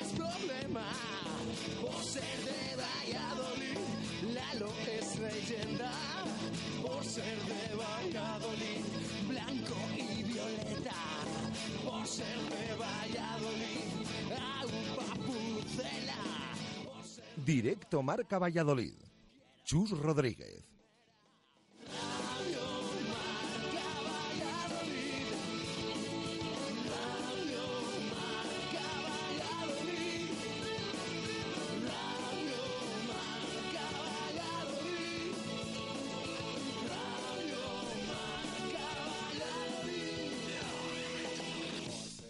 es problema. Por ser de Valladolid, Lalo es leyenda. Por ser de Valladolid, blanco y violeta. Por ser de Valladolid, agua pucela. Directo Marca Valladolid. Chus Rodríguez.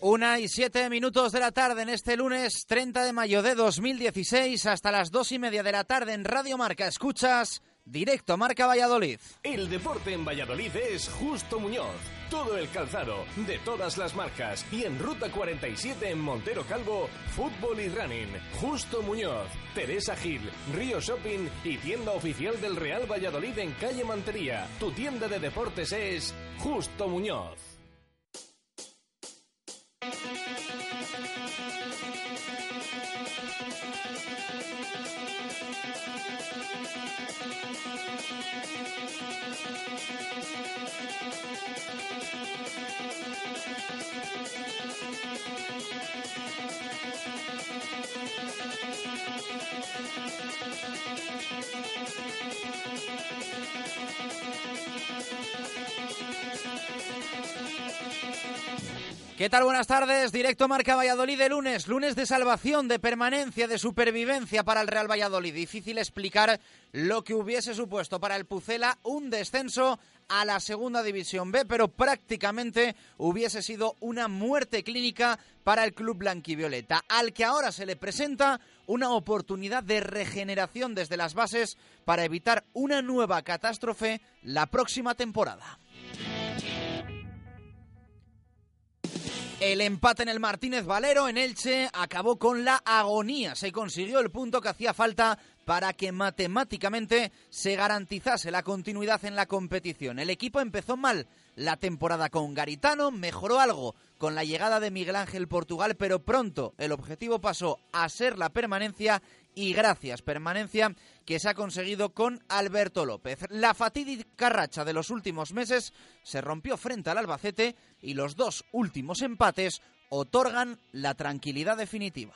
Una y siete minutos de la tarde en este lunes 30 de mayo de 2016 hasta las dos y media de la tarde en Radio Marca. Escuchas directo Marca Valladolid. El deporte en Valladolid es Justo Muñoz. Todo el calzado, de todas las marcas. Y en Ruta 47 en Montero Calvo, fútbol y running. Justo Muñoz, Teresa Gil, Río Shopping y tienda oficial del Real Valladolid en calle Mantería. Tu tienda de deportes es Justo Muñoz. Thank you. ¿Qué tal? Buenas tardes. Directo Marca Valladolid de lunes. Lunes de salvación, de permanencia, de supervivencia para el Real Valladolid. Difícil explicar lo que hubiese supuesto para el Pucela un descenso a la segunda división B, pero prácticamente hubiese sido una muerte clínica para el club blanquivioleta, al que ahora se le presenta una oportunidad de regeneración desde las bases para evitar una nueva catástrofe la próxima temporada. El empate en el Martínez Valero en Elche acabó con la agonía. Se consiguió el punto que hacía falta para que matemáticamente se garantizase la continuidad en la competición. El equipo empezó mal la temporada con Garitano, mejoró algo con la llegada de Miguel Ángel Portugal, pero pronto el objetivo pasó a ser la permanencia y gracias, permanencia que se ha conseguido con Alberto López. La fatídica racha de los últimos meses se rompió frente al Albacete y los dos últimos empates otorgan la tranquilidad definitiva.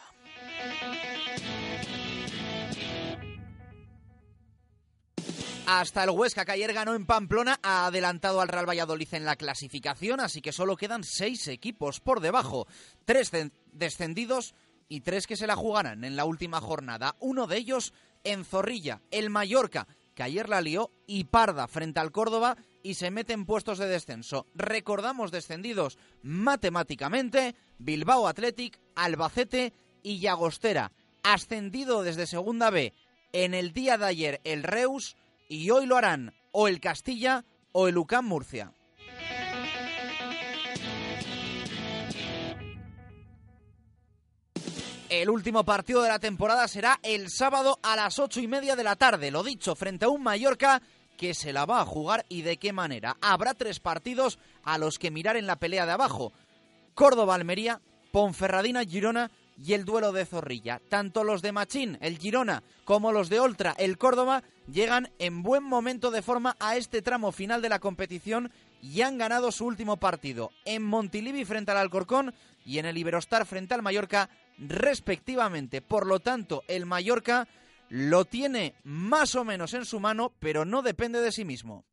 Hasta el Huesca, que ayer ganó en Pamplona, ha adelantado al Real Valladolid en la clasificación, así que solo quedan seis equipos por debajo. Tres descendidos y tres que se la jugarán en la última jornada. Uno de ellos en Zorrilla, el Mallorca, que ayer la lió y parda frente al Córdoba y se mete en puestos de descenso. Recordamos descendidos matemáticamente Bilbao Athletic, Albacete y Llagostera. Ascendido desde Segunda B en el día de ayer el Reus y hoy lo harán o el Castilla o el UCAM Murcia. El último partido de la temporada será el sábado a las ocho y media de la tarde. Lo dicho, frente a un Mallorca que se la va a jugar y de qué manera. Habrá tres partidos a los que mirar en la pelea de abajo. Córdoba-Almería, Ponferradina-Girona y el duelo de Zorrilla. Tanto los de Machín, el Girona, como los de Oltra, el Córdoba, llegan en buen momento de forma a este tramo final de la competición y han ganado su último partido en Montilivi frente al Alcorcón y en el Iberostar frente al Mallorca respectivamente. Por lo tanto, el Mallorca lo tiene más o menos en su mano, pero no depende de sí mismo.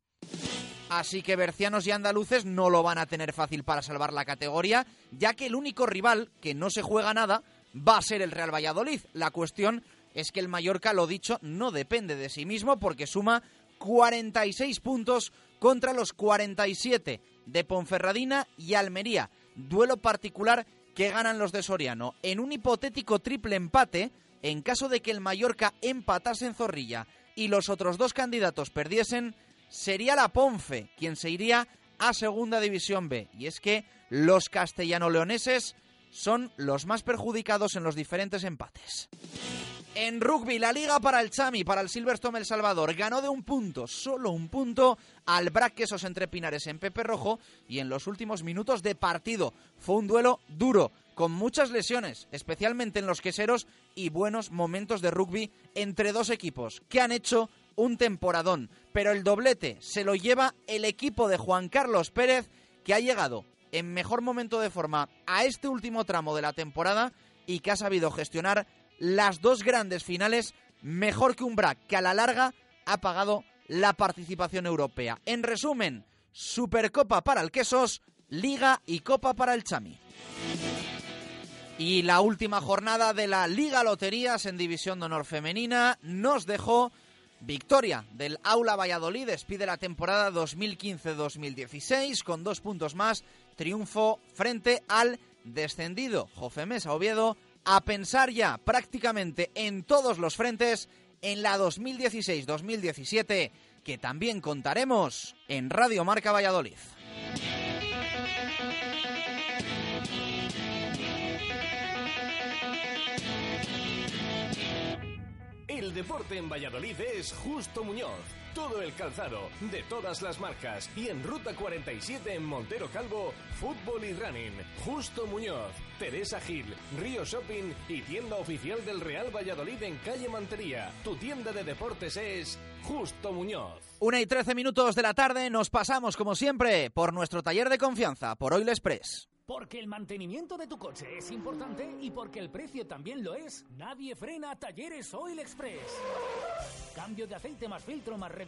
Así que bercianos y andaluces no lo van a tener fácil para salvar la categoría, ya que el único rival que no se juega nada va a ser el Real Valladolid. La cuestión es que el Mallorca, lo dicho, no depende de sí mismo porque suma 46 puntos contra los 47 de Ponferradina y Almería. Duelo particular que ganan los de Soriano. En un hipotético triple empate, en caso de que el Mallorca empatase en Zorrilla y los otros dos candidatos perdiesen, sería la Ponfe quien se iría a Segunda División B. Y es que los castellano-leoneses son los más perjudicados en los diferentes empates. En rugby, la liga para el Chami, para el Silverstone El Salvador, ganó de un punto, solo un punto, al Braquesos entre Pinares en Pepe Rojo y en los últimos minutos de partido. Fue un duelo duro, con muchas lesiones, especialmente en los queseros y buenos momentos de rugby entre dos equipos que han hecho un temporadón. Pero el doblete se lo lleva el equipo de Juan Carlos Pérez, que ha llegado en mejor momento de forma a este último tramo de la temporada y que ha sabido gestionar las dos grandes finales mejor que un BRAC que a la larga ha pagado la participación europea. En resumen, Supercopa para el Quesos, Liga y Copa para el Chami. Y la última jornada de la Liga Loterías en División de Honor Femenina nos dejó victoria del Aula Valladolid. Despide la temporada 2015-2016 con dos puntos más. Triunfo frente al descendido Jofemesa Oviedo a pensar ya prácticamente en todos los frentes en la 2016-2017, que también contaremos en Radio Marca Valladolid. El deporte en Valladolid es Justo Muñoz. Todo el calzado, de todas las marcas. Y en Ruta 47 en Montero Calvo, fútbol y running. Justo Muñoz, Teresa Gil, Río Shopping y tienda oficial del Real Valladolid en calle Mantería. Tu tienda de deportes es Justo Muñoz. Una y trece minutos de la tarde nos pasamos como siempre por nuestro taller de confianza, por Oil Express. Porque el mantenimiento de tu coche es importante y porque el precio también lo es, nadie frena Talleres Oil Express. Cambio de aceite más filtro más revisión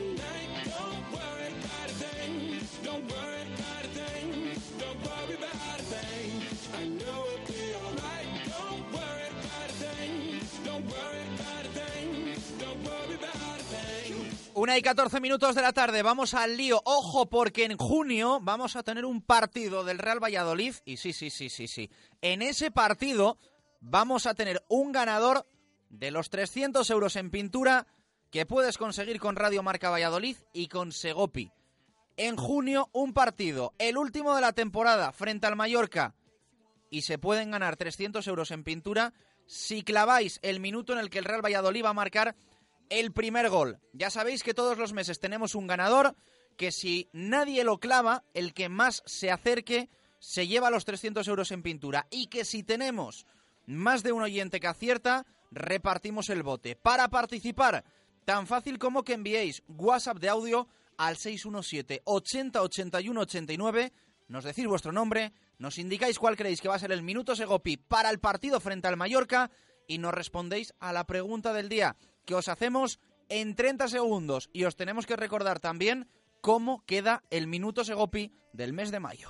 Una y 14 minutos de la tarde, vamos al lío. Ojo, porque en junio vamos a tener un partido del Real Valladolid. Y sí, sí, sí, sí, sí. En ese partido vamos a tener un ganador de los 300 euros en pintura que puedes conseguir con Radio Marca Valladolid y con Segopi. En junio, un partido, el último de la temporada, frente al Mallorca. Y se pueden ganar 300 euros en pintura si claváis el minuto en el que el Real Valladolid va a marcar el primer gol. Ya sabéis que todos los meses tenemos un ganador que si nadie lo clava, el que más se acerque se lleva los 300 euros en pintura. Y que si tenemos más de un oyente que acierta, repartimos el bote. Para participar, tan fácil como que enviéis WhatsApp de audio al 617 80 81 89, nos decís vuestro nombre, nos indicáis cuál creéis que va a ser el minuto Segopi para el partido frente al Mallorca y nos respondéis a la pregunta del día que os hacemos en 30 segundos. Y os tenemos que recordar también cómo queda el minuto Segopi del mes de mayo.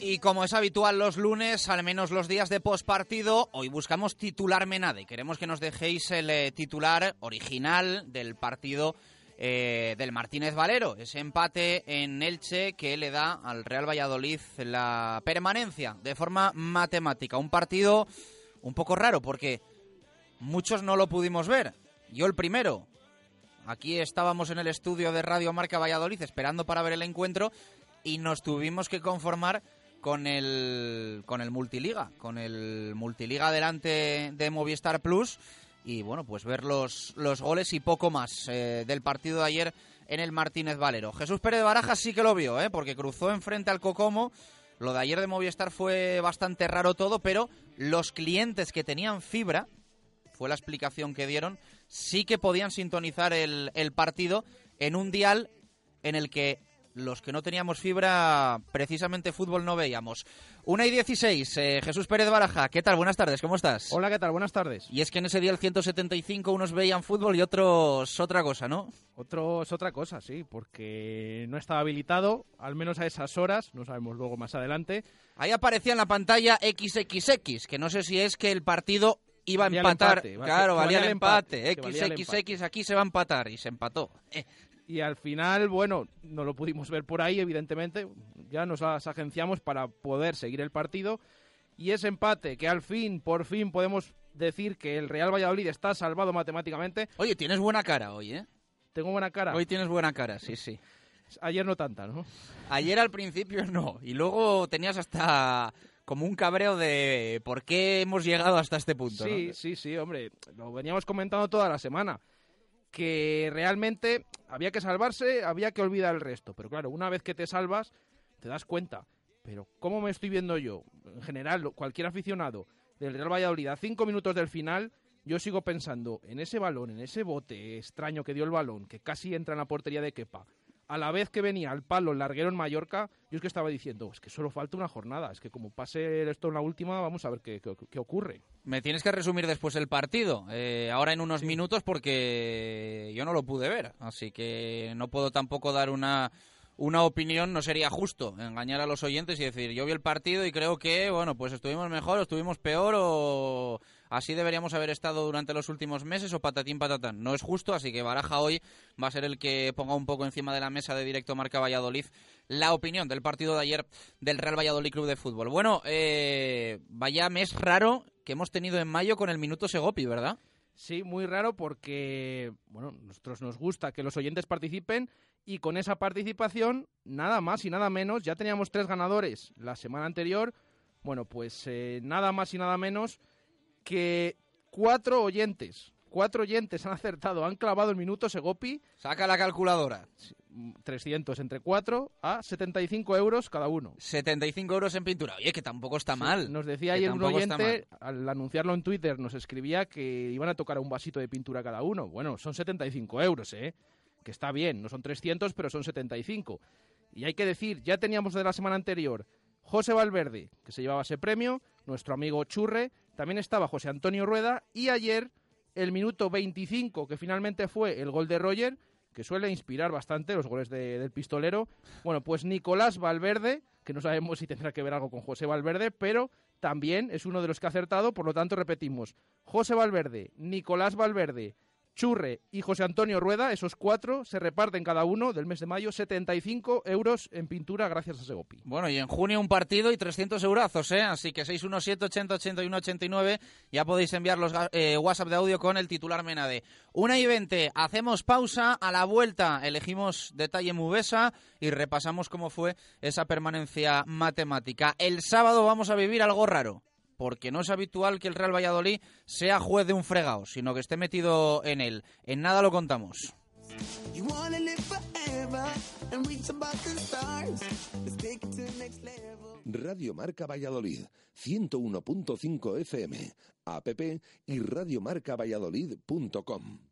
Y como es habitual los lunes, al menos los días de postpartido, hoy buscamos titular Menade. Queremos que nos dejéis el eh, titular original del partido eh, del Martínez Valero. Ese empate en Elche que le da al Real Valladolid la permanencia de forma matemática. Un partido un poco raro porque muchos no lo pudimos ver. Yo el primero. Aquí estábamos en el estudio de Radio Marca Valladolid esperando para ver el encuentro y nos tuvimos que conformar con el con el multiliga, con el multiliga delante de Movistar Plus y bueno, pues ver los, los goles y poco más eh, del partido de ayer en el Martínez Valero. Jesús Pérez Barajas sí que lo vio, ¿eh? porque cruzó enfrente al Cocomo. Lo de ayer de Movistar fue bastante raro todo, pero los clientes que tenían fibra, fue la explicación que dieron, sí que podían sintonizar el, el partido en un dial en el que los que no teníamos fibra, precisamente fútbol no veíamos. Una y 16, eh, Jesús Pérez Baraja, ¿qué tal? Buenas tardes, ¿cómo estás? Hola, ¿qué tal? Buenas tardes. Y es que en ese día el 175 unos veían fútbol y otros otra cosa, ¿no? Otros otra cosa, sí, porque no estaba habilitado, al menos a esas horas, no sabemos luego más adelante. Ahí aparecía en la pantalla XXX, que no sé si es que el partido iba a empatar. claro, valía, el empate. XXX aquí se va a empatar y se empató. Eh, y al final, bueno, no lo pudimos ver por ahí, evidentemente, ya nos las agenciamos para poder seguir el partido. Y ese empate, que al fin, por fin podemos decir que el Real Valladolid está salvado matemáticamente. Oye, tienes buena cara hoy, ¿eh? Tengo buena cara. Hoy tienes buena cara, sí, sí. Ayer no tanta, ¿no? Ayer al principio no. Y luego tenías hasta como un cabreo de por qué hemos llegado hasta este punto. Sí, sí, sí, hombre. Lo veníamos comentando toda la semana que realmente había que salvarse, había que olvidar el resto. Pero claro, una vez que te salvas, te das cuenta. Pero ¿cómo me estoy viendo yo? En general, cualquier aficionado del Real Valladolid a cinco minutos del final, yo sigo pensando en ese balón, en ese bote extraño que dio el balón, que casi entra en la portería de Kepa a la vez que venía al palo el larguero en Mallorca, yo es que estaba diciendo, es que solo falta una jornada, es que como pase esto en la última, vamos a ver qué, ocurre. Me tienes que resumir después el partido, eh, ahora en unos minutos, porque yo no lo pude ver, así que no puedo tampoco dar una, una opinión, no sería justo engañar a los oyentes y decir, yo vi el partido y creo que, bueno, pues estuvimos mejor o estuvimos peor o así deberíamos haber estado durante los últimos meses o patatín patatán. No es justo, así que Baraja hoy va a ser el que ponga un poco encima de la mesa de directo Marca Valladolid la opinión del partido de ayer del Real Valladolid Club de Fútbol. Bueno, eh, vaya mes raro que hemos tenido en mayo con el minuto Segopi, ¿verdad? Sí, muy raro porque, bueno, nosotros nos gusta que los oyentes participen y con esa participación, nada más y nada menos, ya teníamos tres ganadores la semana anterior, bueno, pues eh, nada más y nada menos que cuatro oyentes, cuatro oyentes han acertado, han clavado el minuto Segopi. Saca la calculadora. 300 entre cuatro a 75 euros cada uno. 75 euros en pintura. Oye, que tampoco está mal. Nos decía ayer un oyente, al anunciarlo en Twitter, nos escribía que iban a tocar un vasito de pintura cada uno. Bueno, son 75 euros, ¿eh? Que está bien, no son 300, pero son 75. Y hay que decir, ya teníamos de la semana anterior José Valverde, que se llevaba ese premio, nuestro amigo Churre, también estaba José Antonio Rueda y ayer el minuto 25, que finalmente fue el gol de Roger, que suele inspirar bastante los goles del pistolero. Bueno, pues Nicolás Valverde, que no sabemos si tendrá que ver algo con José Valverde, pero también es uno de los que ha acertado, por lo tanto repetimos, José Valverde, Nicolás Valverde, Churre y José Antonio Rueda, esos cuatro, se reparten cada uno del mes de mayo 75 euros en pintura gracias a Segopi. Bueno, y en junio un partido y 300 eurazos, ¿eh? Así que 617 80 81 89 ya podéis enviar los eh, WhatsApp de audio con el titular Menade. Una y 20, hacemos pausa, a la vuelta elegimos detalle Mubesa y repasamos cómo fue esa permanencia matemática. El sábado vamos a vivir algo raro porque no es habitual que el Real Valladolid sea juez de un fregado, sino que esté metido en él. En nada lo contamos. Radio Marca Valladolid, 101.5 FM, app y radiomarcavalladolid.com.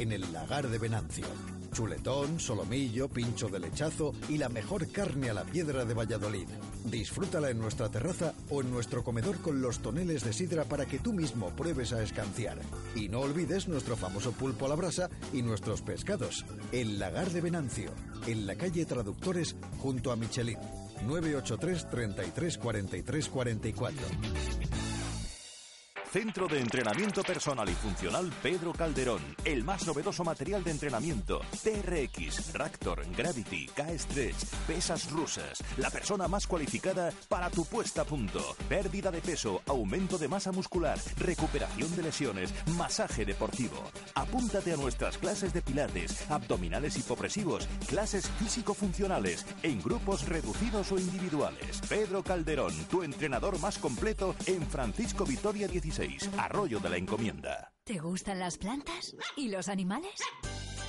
en el lagar de Venancio. Chuletón, solomillo, pincho de lechazo y la mejor carne a la piedra de Valladolid. Disfrútala en nuestra terraza o en nuestro comedor con los toneles de sidra para que tú mismo pruebes a escanciar. Y no olvides nuestro famoso pulpo a la brasa y nuestros pescados. El lagar de Venancio, en la calle Traductores junto a Michelin. 983 33 43 44. Centro de Entrenamiento Personal y Funcional Pedro Calderón. El más novedoso material de entrenamiento. TRX, Raptor, Gravity, K-Stretch, pesas rusas. La persona más cualificada para tu puesta a punto. Pérdida de peso, aumento de masa muscular, recuperación de lesiones, masaje deportivo. Apúntate a nuestras clases de pilates, abdominales hipopresivos, clases físico-funcionales, en grupos reducidos o individuales. Pedro Calderón, tu entrenador más completo en Francisco Vitoria 16. Arroyo de la Encomienda. ¿Te gustan las plantas? ¿Y los animales?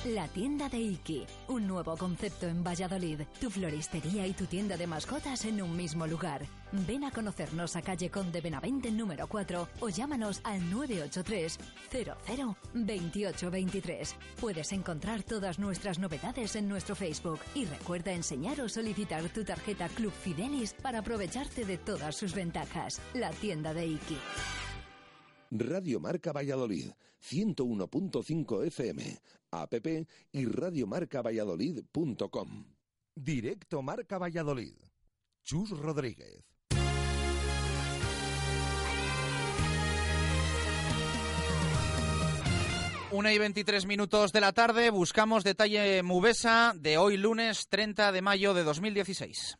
La tienda de Iki, un nuevo concepto en Valladolid. Tu floristería y tu tienda de mascotas en un mismo lugar. Ven a conocernos a calle Conde Benavente número 4 o llámanos al 983 00 2823. Puedes encontrar todas nuestras novedades en nuestro Facebook y recuerda enseñar o solicitar tu tarjeta Club Fidelis para aprovecharte de todas sus ventajas. La tienda de Iki. Radio Marca Valladolid, 101.5 FM, app y radiomarcavalladolid.com. Directo Marca Valladolid. Chus Rodríguez. Una y 23 minutos de la tarde, buscamos detalle Mubesa de hoy lunes 30 de mayo de 2016.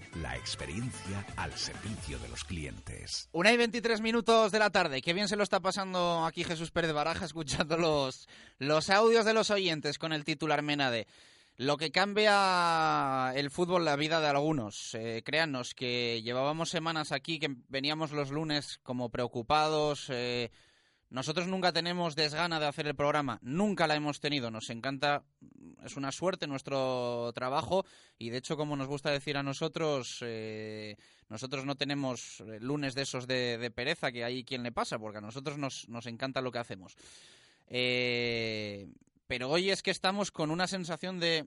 la experiencia al servicio de los clientes. Una y 23 minutos de la tarde. Qué bien se lo está pasando aquí Jesús Pérez Baraja escuchando los, los audios de los oyentes con el titular Menade. Lo que cambia el fútbol, la vida de algunos. Eh, créanos que llevábamos semanas aquí, que veníamos los lunes como preocupados. Eh, nosotros nunca tenemos desgana de hacer el programa, nunca la hemos tenido, nos encanta, es una suerte nuestro trabajo y de hecho como nos gusta decir a nosotros, eh, nosotros no tenemos eh, lunes de esos de, pereza que hay quien le pasa, porque a nosotros nos, nos encanta lo que hacemos. Eh, pero hoy es que estamos con una sensación de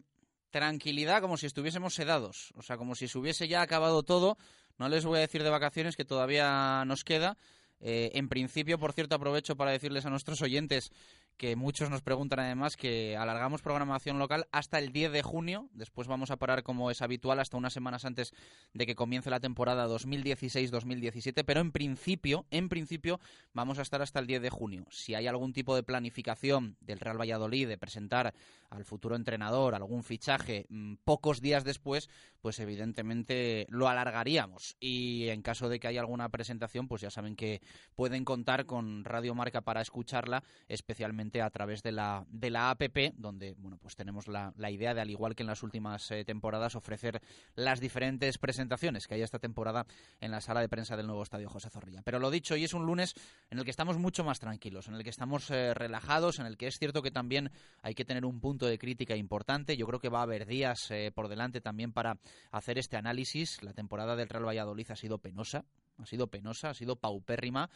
tranquilidad como si estuviésemos sedados, o sea, como si se hubiese ya acabado todo. No les voy a decir de vacaciones que todavía nos queda, en principio, por cierto, aprovecho para decirles a nuestros oyentes que muchos nos preguntan además que alargamos programación local hasta el 10 de junio. Después vamos a parar como es habitual hasta unas semanas antes de que comience la temporada 2016-2017, pero en principio, en principio vamos a estar hasta el 10 de junio. Si hay algún tipo de planificación del Real Valladolid de presentar al futuro entrenador algún fichaje mm, pocos días después, pues evidentemente lo alargaríamos. Y en caso de que haya alguna presentación, pues ya saben que pueden contar con Radio Marca para escucharla, especialmente a través de la, de la APP, donde bueno, pues tenemos la, la idea de, al igual que en las últimas eh, temporadas, ofrecer las diferentes presentaciones que hay esta temporada en la sala de prensa del nuevo estadio José Zorrilla. Pero lo dicho, hoy es un lunes en el que estamos mucho más tranquilos, en el que estamos eh, relajados, en el que es cierto que también hay que tener un punto de crítica importante. Yo creo que va a haber días eh, por delante también para hacer este análisis. La temporada del Real Valladolid ha sido penosa, ha sido penosa, ha sido paupérrima,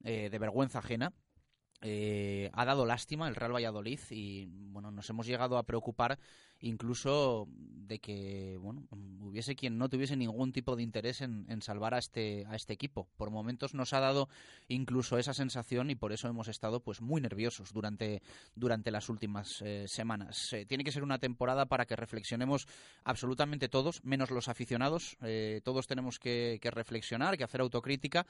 de vergüenza ajena. Ha dado lástima el Real Valladolid y bueno nos hemos llegado a preocupar incluso de que bueno hubiese quien no tuviese ningún tipo de interés en, salvar a este a este equipo. Por momentos nos ha dado incluso esa sensación y por eso hemos estado pues muy nerviosos durante durante las últimas eh, semanas. Eh, tiene que ser una temporada para que reflexionemos absolutamente todos menos los aficionados. Eh, todos tenemos que, que reflexionar que hacer autocrítica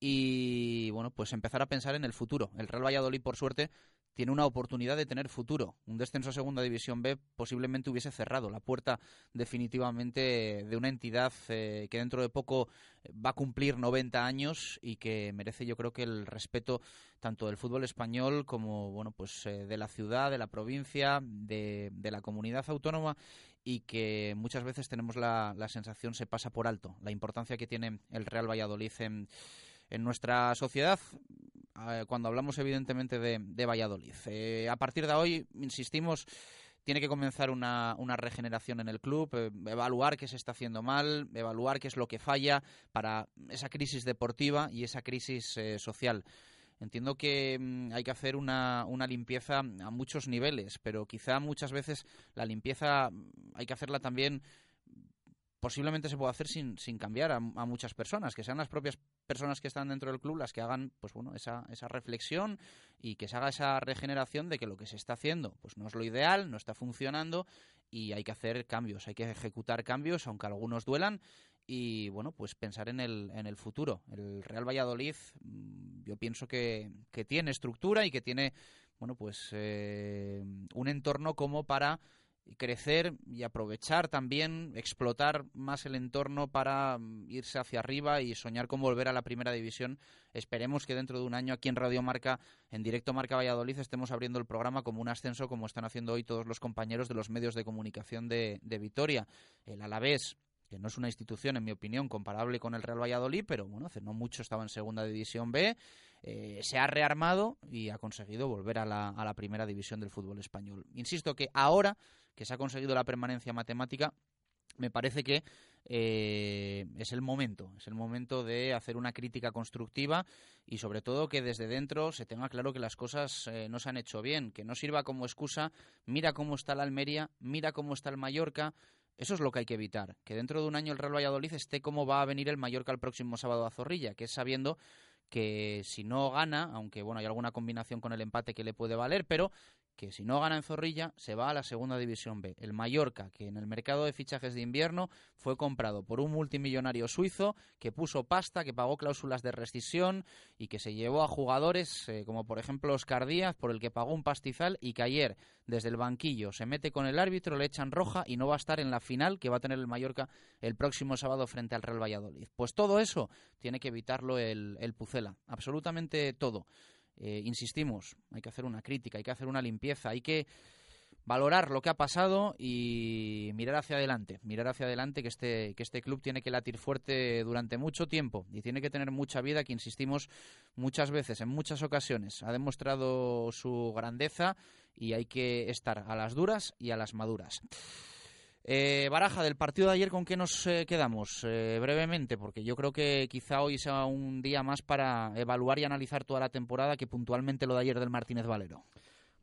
y bueno pues empezar a pensar en el futuro. El Real Valladolid por suerte tiene una oportunidad de tener futuro. Un descenso a Segunda División B posiblemente hubiese cerrado la puerta definitivamente de una entidad eh, que dentro de poco va a cumplir 90 años y que merece yo creo que el respeto tanto del fútbol español como bueno pues eh, de la ciudad, de la provincia, de, la comunidad autónoma y que muchas veces tenemos la, la sensación se pasa por alto la importancia que tiene el Real Valladolid en en nuestra sociedad eh, cuando hablamos evidentemente de, Valladolid. Eh, a partir de hoy, insistimos, tiene que comenzar una, regeneración en el club, eh, evaluar qué se está haciendo mal, evaluar qué es lo que falla para esa crisis deportiva y esa crisis social. Entiendo que mm, hay que hacer una, una, limpieza a muchos niveles, pero quizá muchas veces la limpieza hay que hacerla también posiblemente se pueda hacer sin, sin cambiar a, muchas personas, que sean las propias personas que están dentro del club las que hagan pues bueno esa, esa reflexión y que se haga esa regeneración de que lo que se está haciendo pues no es lo ideal, no está funcionando y hay que hacer cambios, hay que ejecutar cambios, aunque algunos duelan y bueno, pues pensar en el, en el futuro. El Real Valladolid mm, yo pienso que, que tiene estructura y que tiene bueno pues eh, un entorno como para crecer y aprovechar también, explotar más el entorno para mm, irse hacia arriba y soñar con volver a la primera división. Esperemos que dentro de un año aquí en Radio Marca, en directo Marca Valladolid, estemos abriendo el programa como un ascenso, como están haciendo hoy todos los compañeros de los medios de comunicación de, de Vitoria. El Alavés, que no es una institución, en mi opinión, comparable con el Real Valladolid, pero bueno, hace no mucho estaba en Segunda División B, eh, se ha rearmado y ha conseguido volver a la, a la primera división del fútbol español. Insisto que ahora que se ha conseguido la permanencia matemática, me parece que eh, es el momento, es el momento de hacer una crítica constructiva y sobre todo que desde dentro se tenga claro que las cosas eh, no se han hecho bien, que no sirva como excusa, mira cómo está la Almería, mira cómo está el Mallorca, eso es lo que hay que evitar, que dentro de un año el Real Valladolid esté como va a venir el Mallorca el próximo sábado a Zorrilla, que es sabiendo que si no gana, aunque bueno, hay alguna combinación con el empate que le puede valer, pero que si no gana en Zorrilla se va a la segunda división B. El Mallorca, que en el mercado de fichajes de invierno fue comprado por un multimillonario suizo que puso pasta, que pagó cláusulas de rescisión y que se llevó a jugadores eh, como por ejemplo Oscar Díaz, por el que pagó un pastizal y que ayer desde el banquillo se mete con el árbitro, le echan roja y no va a estar en la final que va a tener el Mallorca el próximo sábado frente al Real Valladolid. Pues todo eso tiene que evitarlo el, el Pucela, absolutamente todo. Eh, insistimos, hay que hacer una crítica, hay que hacer una limpieza, hay que valorar lo que ha pasado y mirar hacia adelante, mirar hacia adelante que este, que este club tiene que latir fuerte durante mucho tiempo y tiene que tener mucha vida, que insistimos muchas veces, en muchas ocasiones, ha demostrado su grandeza y hay que estar a las duras y a las maduras. Eh, Baraja, del partido de ayer, ¿con qué nos eh, quedamos? Eh, brevemente, porque yo creo que quizá hoy sea un día más para evaluar y analizar toda la temporada que puntualmente lo de ayer del Martínez Valero.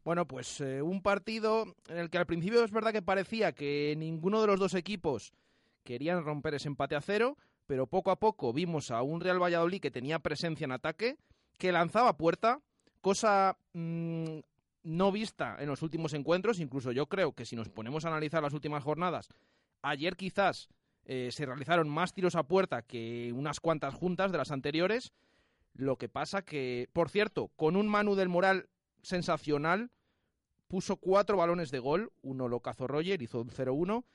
Bueno, pues un partido en el que al principio es verdad que parecía que ninguno de los dos equipos querían romper ese empate a cero, pero poco a poco vimos a un Real Valladolid que tenía presencia en ataque, que lanzaba puerta, cosa mm, no vista en los últimos encuentros. Incluso yo creo que si nos ponemos a analizar las últimas jornadas, ayer quizás eh, se realizaron más tiros a puerta que unas cuantas juntas de las anteriores. Lo que pasa que, por cierto, con un Manu del Moral sensacional, puso cuatro balones de gol, uno lo cazó Roger, hizo un 0-1,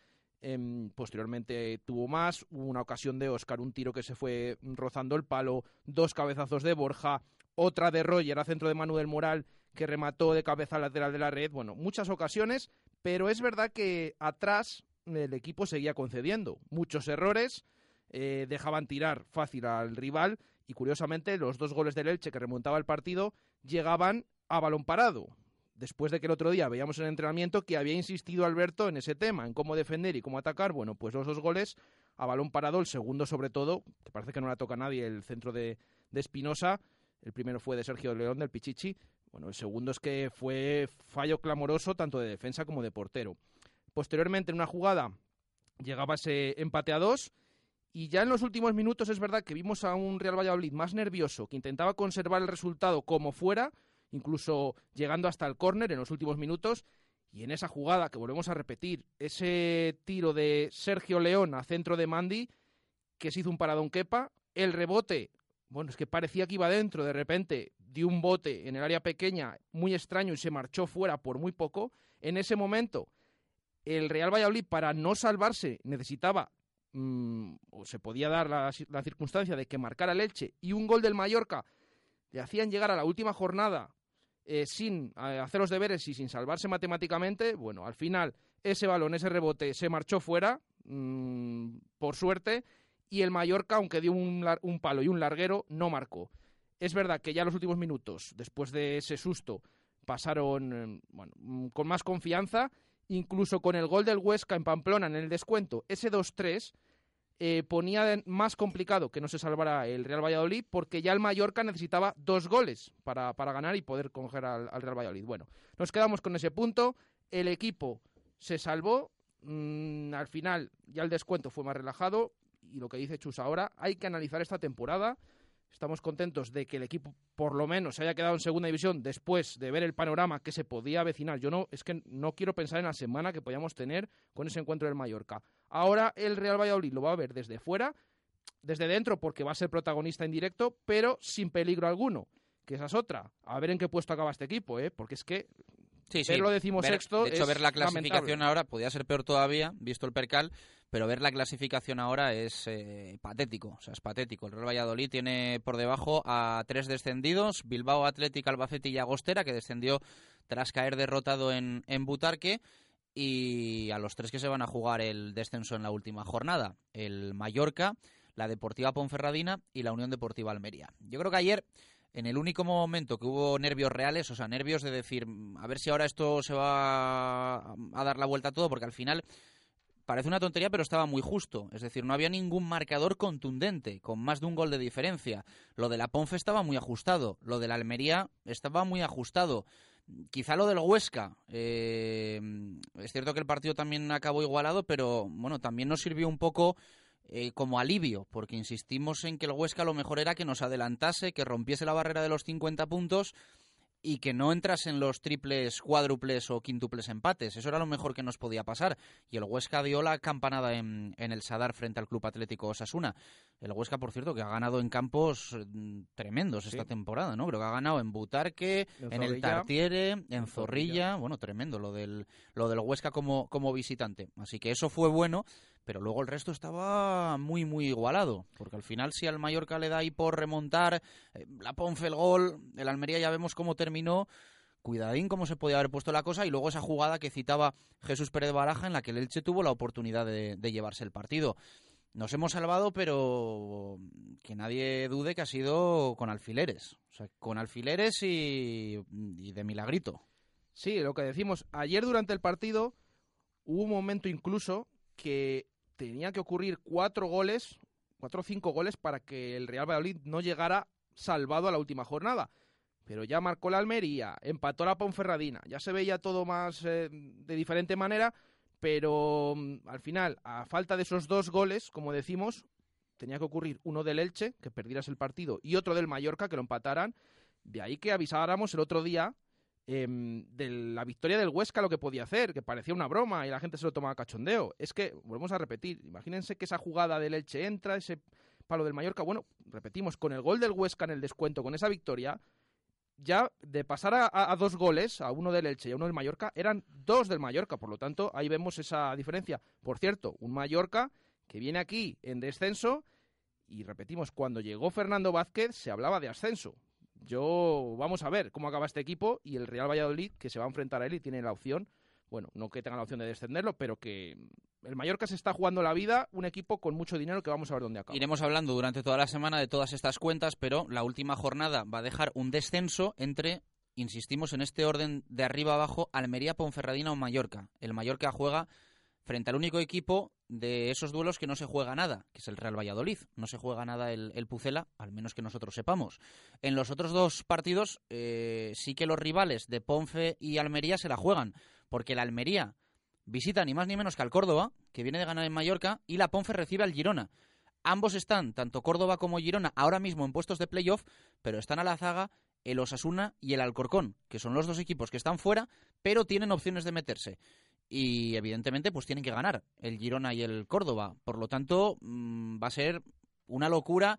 Em, posteriormente tuvo más, hubo una ocasión de Oscar, un tiro que se fue rozando el palo, dos cabezazos de Borja, otra de Roger a centro de Manuel Moral que remató de cabeza lateral de la red. Bueno, muchas ocasiones, pero es verdad que atrás el equipo seguía concediendo muchos errores, eh, dejaban tirar fácil al rival y curiosamente los dos goles del Elche que remontaba el partido llegaban a balón parado. Después de que el otro día veíamos en el entrenamiento que había insistido Alberto en ese tema, en cómo defender y cómo atacar, bueno, pues los dos goles a balón parado, el segundo sobre todo, que parece que no la toca nadie, el centro de, de Espinosa, el primero fue de Sergio León del Pichichi, bueno, el segundo es que fue fallo clamoroso tanto de defensa como de portero. Posteriormente, en una jugada, llegaba ese empate a dos. Y ya en los últimos minutos es verdad que vimos a un Real Valladolid más nervioso, que intentaba conservar el resultado como fuera, incluso llegando hasta el córner en los últimos minutos. Y en esa jugada, que volvemos a repetir, ese tiro de Sergio León a centro de Mandy, que se hizo un paradón quepa, el rebote, bueno, es que parecía que iba dentro, de repente dio un bote en el área pequeña muy extraño y se marchó fuera por muy poco. En ese momento, el Real Valladolid, para no salvarse, necesitaba mm, o se podía dar la, circunstancia de que marcara el Elche y un gol del Mallorca le hacían llegar a la última jornada eh, sin eh, hacer los deberes y sin salvarse matemáticamente, bueno, al final ese balón, ese rebote se marchó fuera, mm, por suerte, y el Mallorca, aunque dio un, un, palo y un larguero, no marcó. Es verdad que ya los últimos minutos, después de ese susto, pasaron eh, bueno, mm, con más confianza, incluso con el gol del Huesca en Pamplona en el descuento, ese 2-3 eh, ponía más complicado que no se salvara el Real Valladolid, porque ya el Mallorca necesitaba dos goles para, para ganar y poder coger al, Real Valladolid. Bueno, nos quedamos con ese punto, el equipo se salvó, mm, al final ya el descuento fue más relajado, y lo que dice Chus ahora, hay que analizar esta temporada, Estamos contentos de que el equipo por lo menos se haya quedado en segunda división después de ver el panorama que se podía avecinar. Yo no, es que no quiero pensar en la semana que podíamos tener con ese encuentro del Mallorca. Ahora el Real Valladolid lo va a ver desde fuera, desde dentro porque va a ser protagonista en directo, pero sin peligro alguno. Que esa es otra. A ver en qué puesto acaba este equipo, ¿eh? Porque es que Sí, sí. lo decimos sexto. De hecho, ver la clasificación ahora podía ser peor todavía, visto el percal, pero ver la clasificación ahora es eh, patético. O sea, es patético. El Real Valladolid tiene por debajo a tres descendidos: Bilbao, Atlético, Albacete y Agostera, que descendió tras caer derrotado en, en Butarque. Y a los tres que se van a jugar el descenso en la última jornada: el Mallorca, la Deportiva Ponferradina y la Unión Deportiva Almería. Yo creo que ayer en el único momento que hubo nervios reales, o sea, nervios de decir, mm, a ver si ahora esto se va a dar la vuelta a todo, porque al final parece una tontería, pero estaba muy justo. Es decir, no había ningún marcador contundente, con más de un gol de diferencia. Lo de la Ponfe estaba muy ajustado, lo de la Almería estaba muy ajustado. Quizá lo del Huesca. Eh, es cierto que el partido también acabó igualado, pero bueno, también nos sirvió un poco eh, como alivio, porque insistimos en que el Huesca lo mejor era que nos adelantase, que rompiese la barrera de los 50 puntos y que no entras en los triples, cuádruples o quíntuples empates. Eso era lo mejor que nos podía pasar. Y el Huesca dio la campanada en, en el Sadar frente al Club Atlético Osasuna. El Huesca, por cierto, que ha ganado en campos mm, tremendos esta temporada, ¿no? Creo que ha ganado en Butarque, en, el Tartiere, en, Zorrilla. Bueno, tremendo lo del, lo del Huesca como, como visitante. Así que eso fue bueno pero luego el resto estaba muy, muy igualado, porque al final si al Mallorca le da ahí por remontar, eh, la Ponfe el gol, el Almería ya vemos cómo terminó, cuidadín cómo se podía haber puesto la cosa, y luego esa jugada que citaba Jesús Pérez Baraja en la que el Elche tuvo la oportunidad de, llevarse el partido. Nos hemos salvado, pero que nadie dude que ha sido con alfileres, o sea, con alfileres y, y de milagrito. Sí, lo que decimos, ayer durante el partido hubo un momento incluso que tenía que ocurrir cuatro goles, cuatro o cinco goles para que el Real Valladolid no llegara salvado a la última jornada. Pero ya marcó la Almería, empató la Ponferradina, ya se veía todo más eh, de diferente manera, pero mm, al final, a falta de esos dos goles, como decimos, tenía que ocurrir uno del Elche, que perdieras el partido, y otro del Mallorca, que lo empataran. De ahí que avisáramos el otro día Em, de la victoria del Huesca lo que podía hacer, que parecía una broma y la gente se lo tomaba cachondeo. Es que, volvemos a repetir, imagínense que esa jugada del Elche entra, ese palo del Mallorca, bueno, repetimos, con el gol del Huesca en el descuento, con esa victoria, ya de pasar a, a, dos goles, a uno del Elche y a uno del Mallorca, eran dos del Mallorca. Por lo tanto, ahí vemos esa diferencia. Por cierto, un Mallorca que viene aquí en descenso y repetimos, cuando llegó Fernando Vázquez se hablaba de ascenso. Yo vamos a ver cómo acaba este equipo y el Real Valladolid que se va a enfrentar a él y tiene la opción, bueno, no que tenga la opción de descenderlo, pero que el Mallorca se está jugando la vida, un equipo con mucho dinero que vamos a ver dónde acaba. Iremos hablando durante toda la semana de todas estas cuentas, pero la última jornada va a dejar un descenso entre, insistimos en este orden de arriba abajo, Almería, Ponferradina o Mallorca. El Mallorca juega frente al único equipo de esos duelos que no se juega nada, que es el Real Valladolid. No se juega nada el, el Pucela, al menos que nosotros sepamos. En los otros dos partidos eh, sí que los rivales de Ponfe y Almería se la juegan, porque la Almería visita ni más ni menos que al Córdoba, que viene de ganar en Mallorca, y la Ponfe recibe al Girona. Ambos están, tanto Córdoba como Girona, ahora mismo en puestos de playoff, pero están a la zaga el Osasuna y el Alcorcón, que son los dos equipos que están fuera, pero tienen opciones de meterse y evidentemente pues tienen que ganar el Girona y el Córdoba. Por lo tanto, mmm, va a ser una locura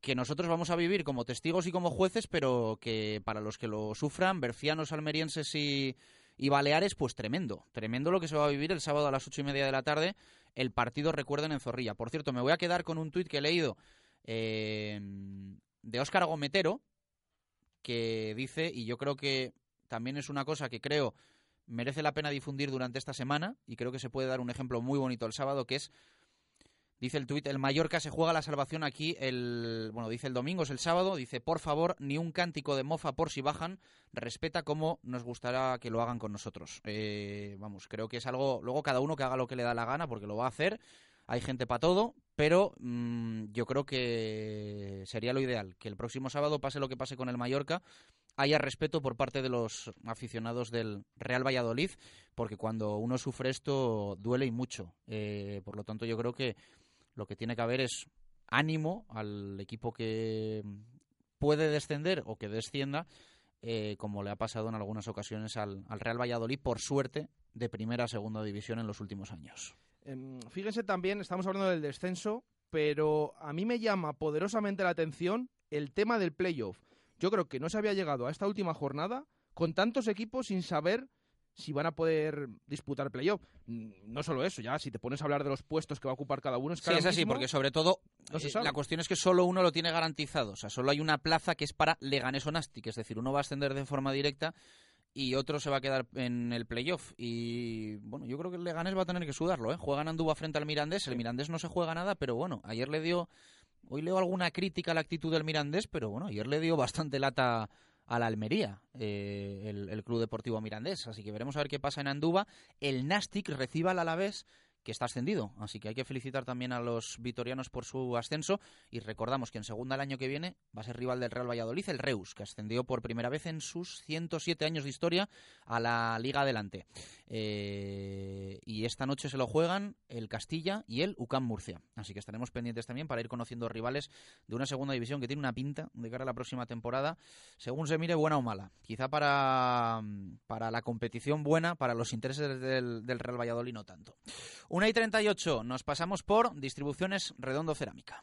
que nosotros vamos a vivir como testigos y como jueces, pero que para los que lo sufran, bercianos, almerienses y, y Baleares, pues tremendo. Tremendo lo que se va a vivir el sábado a las ocho y media de la tarde. El partido, recuerden, en Zorrilla. Por cierto, me voy a quedar con un tuit que he leído eh, de Óscar Gometero, que dice, y yo creo que también es una cosa que creo merece la pena difundir durante esta semana y creo que se puede dar un ejemplo muy bonito el sábado que es Dice el tuit, el Mallorca se juega la salvación aquí el, bueno, dice el domingo, es el sábado, dice, por favor, ni un cántico de mofa por si bajan, respeta como nos gustará que lo hagan con nosotros. Eh, vamos, creo que es algo, luego cada uno que haga lo que le da la gana, porque lo va a hacer, hay gente para todo, pero mmm, yo creo que sería lo ideal, que el próximo sábado, pase lo que pase con el Mallorca, haya respeto por parte de los aficionados del Real Valladolid, porque cuando uno sufre esto duele y mucho. Eh, por lo tanto, yo creo que lo que tiene que haber es ánimo al equipo que puede descender o que descienda, eh, como le ha pasado en algunas ocasiones al, al, Real Valladolid, por suerte, de primera a segunda división en los últimos años. Eh, fíjense también, estamos hablando del descenso, pero a mí me llama poderosamente la atención el tema del playoff. Yo creo que no se había llegado a esta última jornada con tantos equipos sin saber si van a poder disputar playoff. No solo eso, ya si te pones a hablar de los puestos que va a ocupar cada uno. Es que sí, es así, porque sobre todo no eh, la cuestión es que solo uno lo tiene garantizado. O sea, solo hay una plaza que es para Leganés o Nastic, es decir, uno va a ascender de forma directa y otro se va a quedar en el playoff. Y bueno, yo creo que el Leganés va a tener que sudarlo. ¿eh? Juegan Andúba frente al Mirandés. El Mirandés no se juega nada, pero bueno, ayer le dio. Hoy leo alguna crítica a la actitud del Mirandés, pero bueno, ayer le dio bastante lata a la Almería, eh, el, Club Deportivo Mirandés. Así que veremos a ver qué pasa en Andúba. El Nastic reciba al Alavés que está ascendido. Así que hay que felicitar también a los vitorianos por su ascenso. Y recordamos que en segunda el año que viene va a ser rival del Real Valladolid, el Reus, que ascendió por primera vez en sus 107 años de historia a la Liga Adelante. Eh, y esta noche se lo juegan el Castilla y el UCAM Murcia. Así que estaremos pendientes también para ir conociendo rivales de una segunda división que tiene una pinta de cara a la próxima temporada, según se mire, buena o mala. Quizá para, para la competición buena, para los intereses del, del Real Valladolid no tanto. Una y 38, nos pasamos por Distribuciones Redondo Cerámica.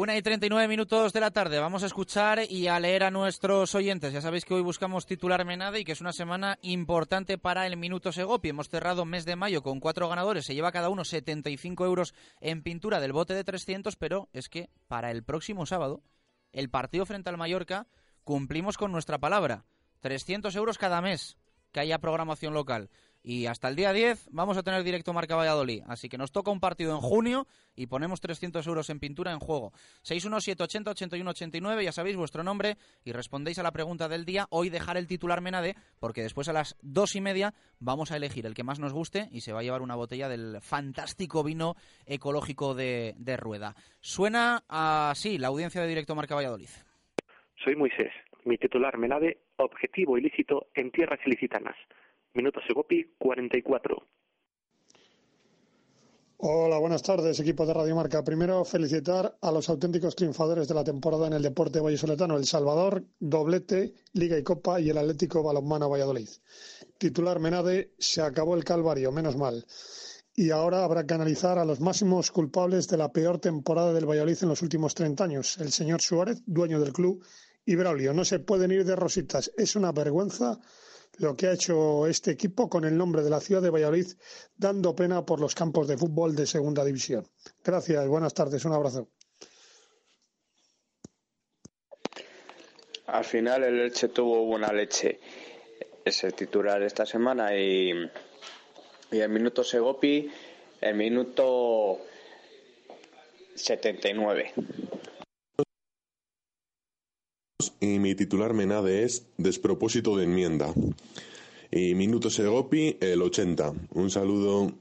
Una y 39 minutos de la tarde. Vamos a escuchar y a leer a nuestros oyentes. Ya sabéis que hoy buscamos titular Menada y que es una semana importante para el Minuto Segopi. Hemos cerrado mes de mayo con cuatro ganadores. Se lleva cada uno 75 euros en pintura del bote de 300, pero es que para el próximo sábado, el partido frente al Mallorca, cumplimos con nuestra palabra. 300 euros cada mes que haya programación local. Y hasta el día 10 vamos a tener directo Marca Valladolid. Así que nos toca un partido en junio y ponemos 300 euros en pintura en juego. 617808189, ya sabéis vuestro nombre y respondéis a la pregunta del día. Hoy dejar el titular Menade, porque después a las dos y media vamos a elegir el que más nos guste y se va a llevar una botella del fantástico vino ecológico de, de Rueda. Suena así la audiencia de directo Marca Valladolid. Soy Moisés. Mi titular Menade, objetivo ilícito en tierras ilicitanas. Minuto Segopi, 44. Hola, buenas tardes, equipo de Radio Marca. Primero, felicitar a los auténticos triunfadores de la temporada en el deporte vallisoletano, El Salvador, doblete, Liga y Copa y el Atlético Balonmano Valladolid. Titular Menade, se acabó el calvario, menos mal. Y ahora habrá que analizar a los máximos culpables de la peor temporada del Valladolid en los últimos 30 años. El señor Suárez, dueño del club, y Braulio. No se pueden ir de rositas. Es una vergüenza lo que ha hecho este equipo con el nombre de la ciudad de Valladolid, dando pena por los campos de fútbol de segunda división. Gracias, buenas tardes, un abrazo. Al final el Elche tuvo buena leche. ese titular esta semana y, y el minuto Segopi, el minuto 79. Y mi titular Menade es Despropósito de enmienda. Y Minuto Segopi, el 80. Un saludo.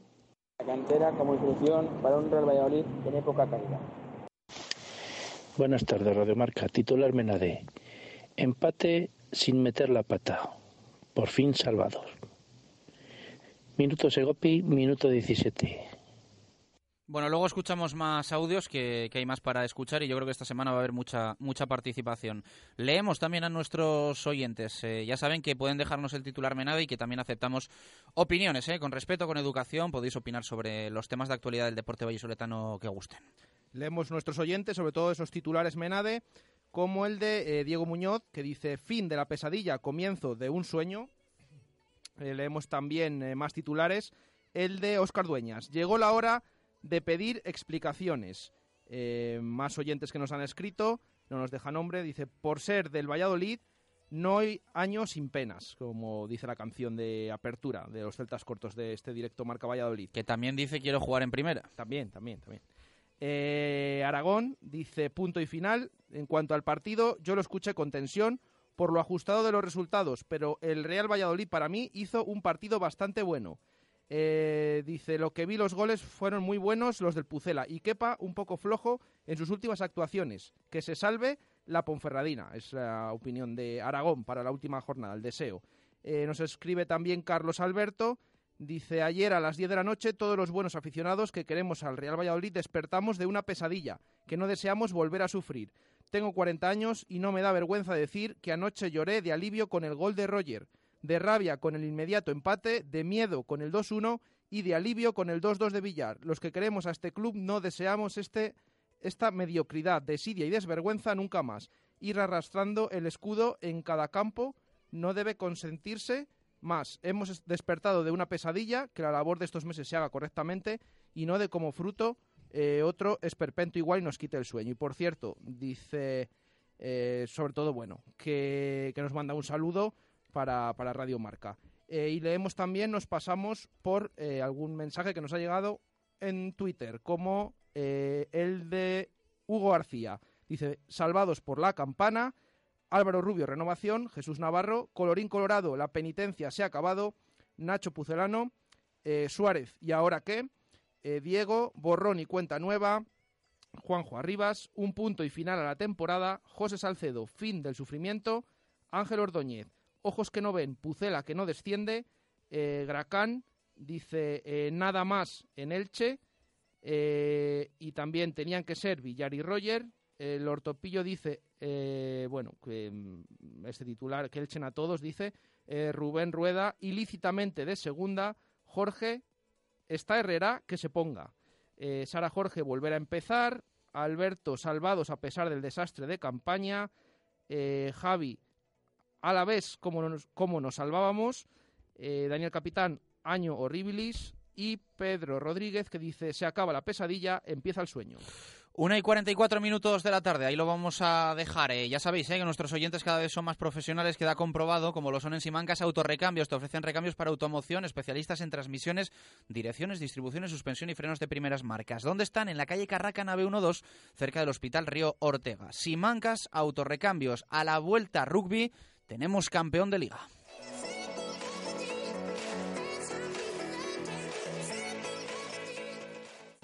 La cantera como instrucción para un Real Valladolid en época caída. Buenas tardes, Radio Marca. Titular Menade. Empate sin meter la pata. Por fin salvados. Minuto Segopi, minuto 17. Bueno, luego escuchamos más audios que, que, hay más para escuchar y yo creo que esta semana va a haber mucha mucha participación. Leemos también a nuestros oyentes. Eh, ya saben que pueden dejarnos el titular menado y que también aceptamos opiniones. Eh, con respeto, con educación, podéis opinar sobre los temas de actualidad del deporte vallisoletano que gusten. Leemos nuestros oyentes, sobre todo esos titulares Menade, como el de eh, Diego Muñoz, que dice fin de la pesadilla, comienzo de un sueño. Leemos también más titulares. El de Óscar Dueñas. Llegó la hora de pedir explicaciones. Eh, más oyentes que nos han escrito, no nos deja nombre, dice, por ser del Valladolid, no hay años sin penas, como dice la canción de apertura de los Celtas Cortos de este directo Marca Valladolid. Que también dice quiero jugar en primera. También, también, también. Eh, Aragón dice punto y final. En cuanto al partido, yo lo escuché con tensión por lo ajustado de los resultados, pero el Real Valladolid para mí hizo un partido bastante bueno. Eh, dice, lo que vi los goles fueron muy buenos los del Pucela y Kepa un poco flojo en sus últimas actuaciones. Que se salve la Ponferradina, es la opinión de Aragón para la última jornada, el deseo. Eh, nos escribe también Carlos Alberto, dice, ayer a las 10 de la noche todos los buenos aficionados que queremos al Real Valladolid despertamos de una pesadilla que no deseamos volver a sufrir. Tengo 40 años y no me da vergüenza decir que anoche lloré de alivio con el gol de Roger de rabia con el inmediato empate, de miedo con el 2-1 y de alivio con el 2-2 de Villar. Los que queremos a este club no deseamos este, esta mediocridad, desidia y desvergüenza nunca más. Ir arrastrando el escudo en cada campo no debe consentirse más. Hemos despertado de una pesadilla, que la labor de estos meses se haga correctamente y no de como fruto eh, otro esperpento igual y nos quite el sueño. Y por cierto, dice, eh, sobre todo, bueno, que, que nos manda un saludo para, para Radio Marca. Eh, y leemos también, nos pasamos por eh, algún mensaje que nos ha llegado en Twitter, como eh, el de Hugo García. Dice, salvados por la campana, Álvaro Rubio, renovación, Jesús Navarro, Colorín Colorado, la penitencia se ha acabado, Nacho Pucelano, Suárez, ¿y ahora qué? Diego, borrón y cuenta nueva, Juanjo Arribas, un punto y final a la temporada, José Salcedo, fin del sufrimiento, Ángel Ordóñez, Ojos que no ven, Pucela que no desciende, eh, Gracán dice eh, nada más en Elche eh, y también tenían que ser Villar y Roger. El Ortopillo dice, bueno, que mm, este titular que Elchen a todos dice Rubén Rueda ilícitamente de segunda, Jorge está Herrera que se ponga. Sara Jorge volver a empezar, Alberto salvados a pesar del desastre de campaña, Javi a la vez cómo nos, cómo nos salvábamos, eh, Daniel Capitán, año horribilis, y Pedro Rodríguez que dice, se acaba la pesadilla, empieza el sueño. Una y 44 minutos de la tarde, ahí lo vamos a dejar. eh. Ya sabéis eh, que nuestros oyentes cada vez son más profesionales, queda comprobado, como lo son en Simancas Autorrecambios. Te ofrecen recambios para automoción, especialistas en transmisiones, direcciones, distribuciones, suspensión y frenos de primeras marcas. ¿Dónde están? En la calle Carraca, nave 12, cerca del Hospital Río Ortega. Simancas Autorrecambios. A la vuelta rugby tenemos campeón de liga.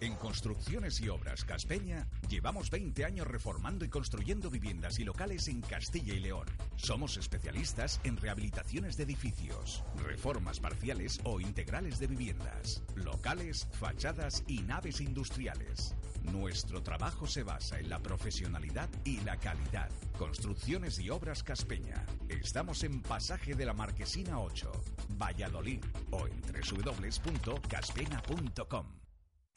En Construcciones y Obras Caspeña llevamos 20 años reformando y construyendo viviendas y locales en Castilla y León. Somos especialistas en rehabilitaciones de edificios, reformas parciales o integrales de viviendas, locales, fachadas y naves industriales. Nuestro trabajo se basa en la profesionalidad y la calidad. Construcciones y Obras Caspeña. Estamos en Pasaje de la Marquesina 8, Valladolid o en www.caspena.com.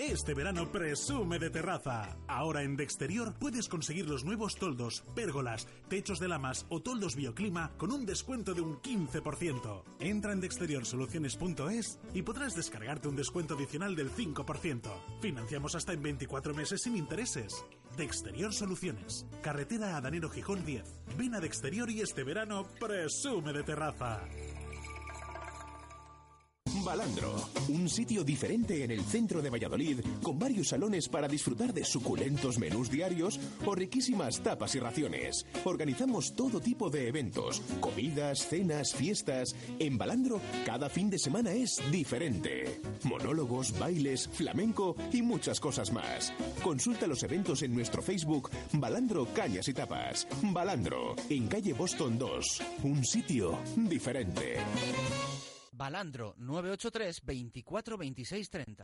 Este verano presume de terraza. Ahora en De Exterior puedes conseguir los nuevos toldos, pérgolas, techos de lamas o toldos bioclima con un descuento de un 15%. Entra en deexteriorsoluciones.es y podrás descargarte un descuento adicional del 5%. Financiamos hasta en 24 meses sin intereses. De Exterior Soluciones. Carretera Adanero Gijón 10. Ven a De Exterior y este verano presume de terraza. Balandro, un sitio diferente en el centro de Valladolid, con varios salones para disfrutar de suculentos menús diarios o riquísimas tapas y raciones. Organizamos todo tipo de eventos, comidas, cenas, fiestas. En Balandro, cada fin de semana es diferente. Monólogos, bailes, flamenco y muchas cosas más. Consulta los eventos en nuestro Facebook Balandro Cañas y Tapas. Balandro, en calle Boston 2, un sitio diferente. Balandro 983 24 26 30.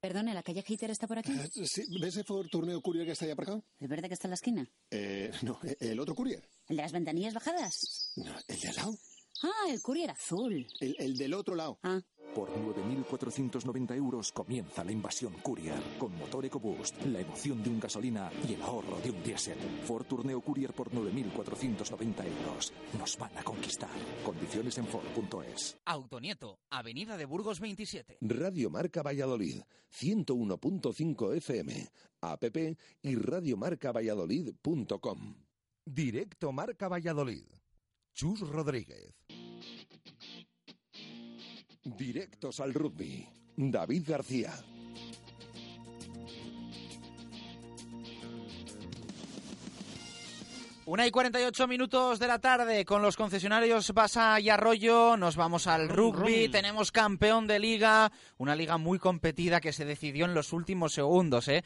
Perdone, ¿la calle Hitter está por aquí? Eh, sí, ¿Ves ese Ford Tourneo Courier que está allá por acá? ¿El verde que está en la esquina? Eh, no, el otro Courier. ¿El de las ventanillas bajadas? No, el de al lado. Ah, el Courier azul. El, el del otro lado. Ah. Por 9.490 euros comienza la invasión Courier con motor EcoBoost, la emoción de un gasolina y el ahorro de un diésel. Ford Tourneo Courier por 9.490 euros. Nos van a conquistar. Condiciones en Ford.es. Autonieto, Avenida de Burgos 27. Radio Marca Valladolid, 101.5 FM, app y radiomarcavalladolid.com. Directo Marca Valladolid. Chus Rodríguez. Directos al rugby. David García. Una y 48 minutos de la tarde con los concesionarios Basa y Arroyo. Nos vamos al rugby. Tenemos campeón de liga. Una liga muy competida que se decidió en los últimos segundos, ¿eh?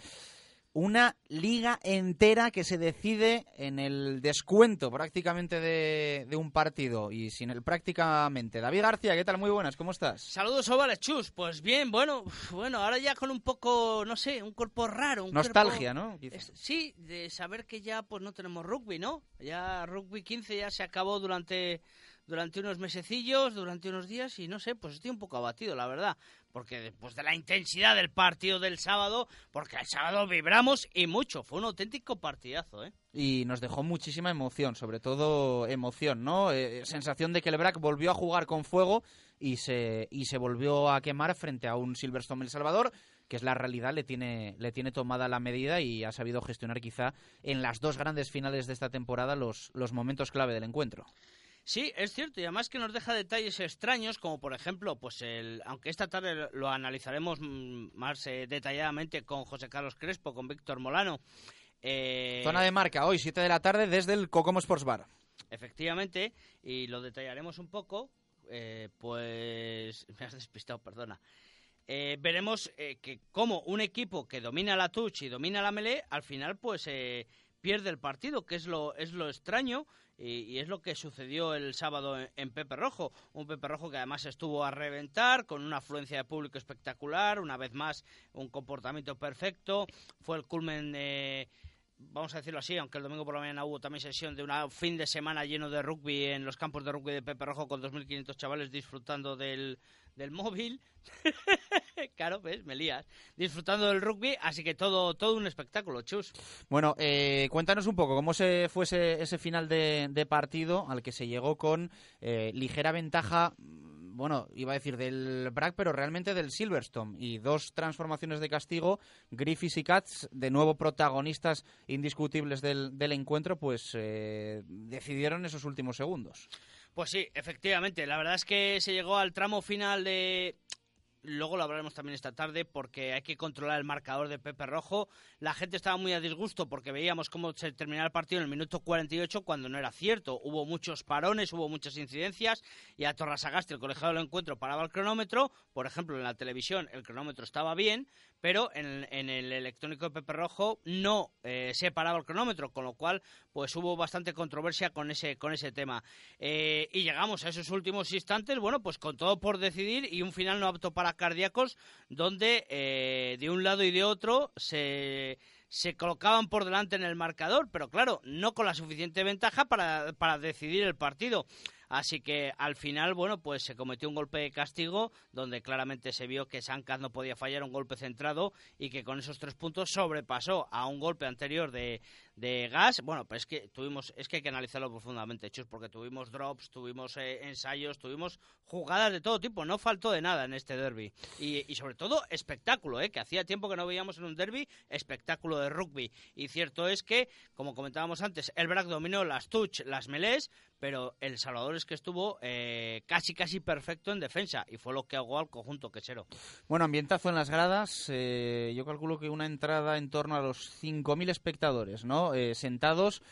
Una liga entera que se decide en el descuento prácticamente de, de, un partido y sin el prácticamente. David García, ¿qué tal? Muy buenas, ¿cómo estás? Saludos, Ovales, Chus. Pues bien, bueno, bueno, ahora ya con un poco, no sé, un cuerpo raro. Un Nostalgia, cuerpo, ¿no? Es, sí, de saber que ya pues no tenemos rugby, ¿no? Ya rugby 15 ya se acabó durante durante unos mesecillos, durante unos días y no sé, pues estoy un poco abatido, la verdad, porque después de la intensidad del partido del sábado, porque el sábado vibramos y mucho, fue un auténtico partidazo, ¿eh? Y nos dejó muchísima emoción, sobre todo emoción, ¿no? Eh, sensación de que el BRAC volvió a jugar con fuego y se, y se volvió a quemar frente a un Silverstone El Salvador que es la realidad, le tiene, le tiene tomada la medida y ha sabido gestionar quizá en las dos grandes finales de esta temporada los, los momentos clave del encuentro. Sí, es cierto, y además que nos deja detalles extraños, como por ejemplo, pues el, aunque esta tarde lo analizaremos más eh, detalladamente con José Carlos Crespo, con Víctor Molano. Eh... Zona de marca, hoy, 7 de la tarde, desde el Cocomo Sports Bar. efectivamente, y lo detallaremos un poco, eh, pues me has despistado, perdona. Eh, veremos eh, que como un equipo que domina la touch y domina la melee, al final pues eh, pierde el partido, que es lo, es lo extraño y, es lo que sucedió el sábado en, Pepe Rojo. Un Pepe Rojo que además estuvo a reventar, con una afluencia de público espectacular, una vez más un comportamiento perfecto, fue el culmen... Vamos a decirlo así, aunque el domingo por la mañana hubo también sesión de un fin de semana lleno de rugby en los campos de rugby de Pepe Rojo con 2.500 chavales disfrutando del, del móvil. claro, ves, me lías. Disfrutando del rugby, así que todo, todo un espectáculo, chus. Bueno, eh, cuéntanos un poco cómo se fue ese, ese final de, de partido al que se llegó con eh, ligera ventaja bueno, iba a decir del BRAC, pero realmente del Silverstone. Y dos transformaciones de castigo, Griffiths y Katz, de nuevo protagonistas indiscutibles del, del encuentro, pues eh, decidieron esos últimos segundos. Pues sí, efectivamente. La verdad es que se llegó al tramo final de luego lo hablaremos también esta tarde porque hay que controlar el marcador de Pepe Rojo. La gente estaba muy a disgusto porque veíamos cómo se terminaba el partido en el minuto 48 cuando no era cierto. Hubo muchos parones, hubo muchas incidencias y a Torrasagasti, el colegiado del encuentro, paraba el cronómetro. Por ejemplo, en la televisión el cronómetro estaba bien, pero en, en el electrónico de Pepe Rojo no eh, se paraba el cronómetro, con lo cual pues hubo bastante controversia con ese, con ese tema. Eh, y llegamos a esos últimos instantes, bueno, pues con todo por decidir y un final no apto para cardíacos, donde eh, de un lado y de otro se, se colocaban por delante en el marcador, pero claro, no con la suficiente ventaja para, para decidir el partido. Así que al final, bueno, pues se cometió un golpe de castigo donde claramente se vio que Sancaz no podía fallar un golpe centrado y que con esos tres puntos sobrepasó a un golpe anterior de, de gas. Bueno, pues es que tuvimos, es que hay que analizarlo profundamente, Chus, porque tuvimos drops, tuvimos eh, ensayos, tuvimos jugadas de todo tipo, no faltó de nada en este derby. Y, y sobre todo espectáculo, ¿eh? que hacía tiempo que no veíamos en un derby espectáculo de rugby. Y cierto es que, como comentábamos antes, el Brack dominó las touch, las melés, pero El Salvador que estuvo eh, casi casi perfecto en defensa y fue lo que ahogó al conjunto quechero. Bueno, ambientazo en las gradas, eh, yo calculo que una entrada en torno a los 5.000 espectadores, ¿no? Eh, sentados.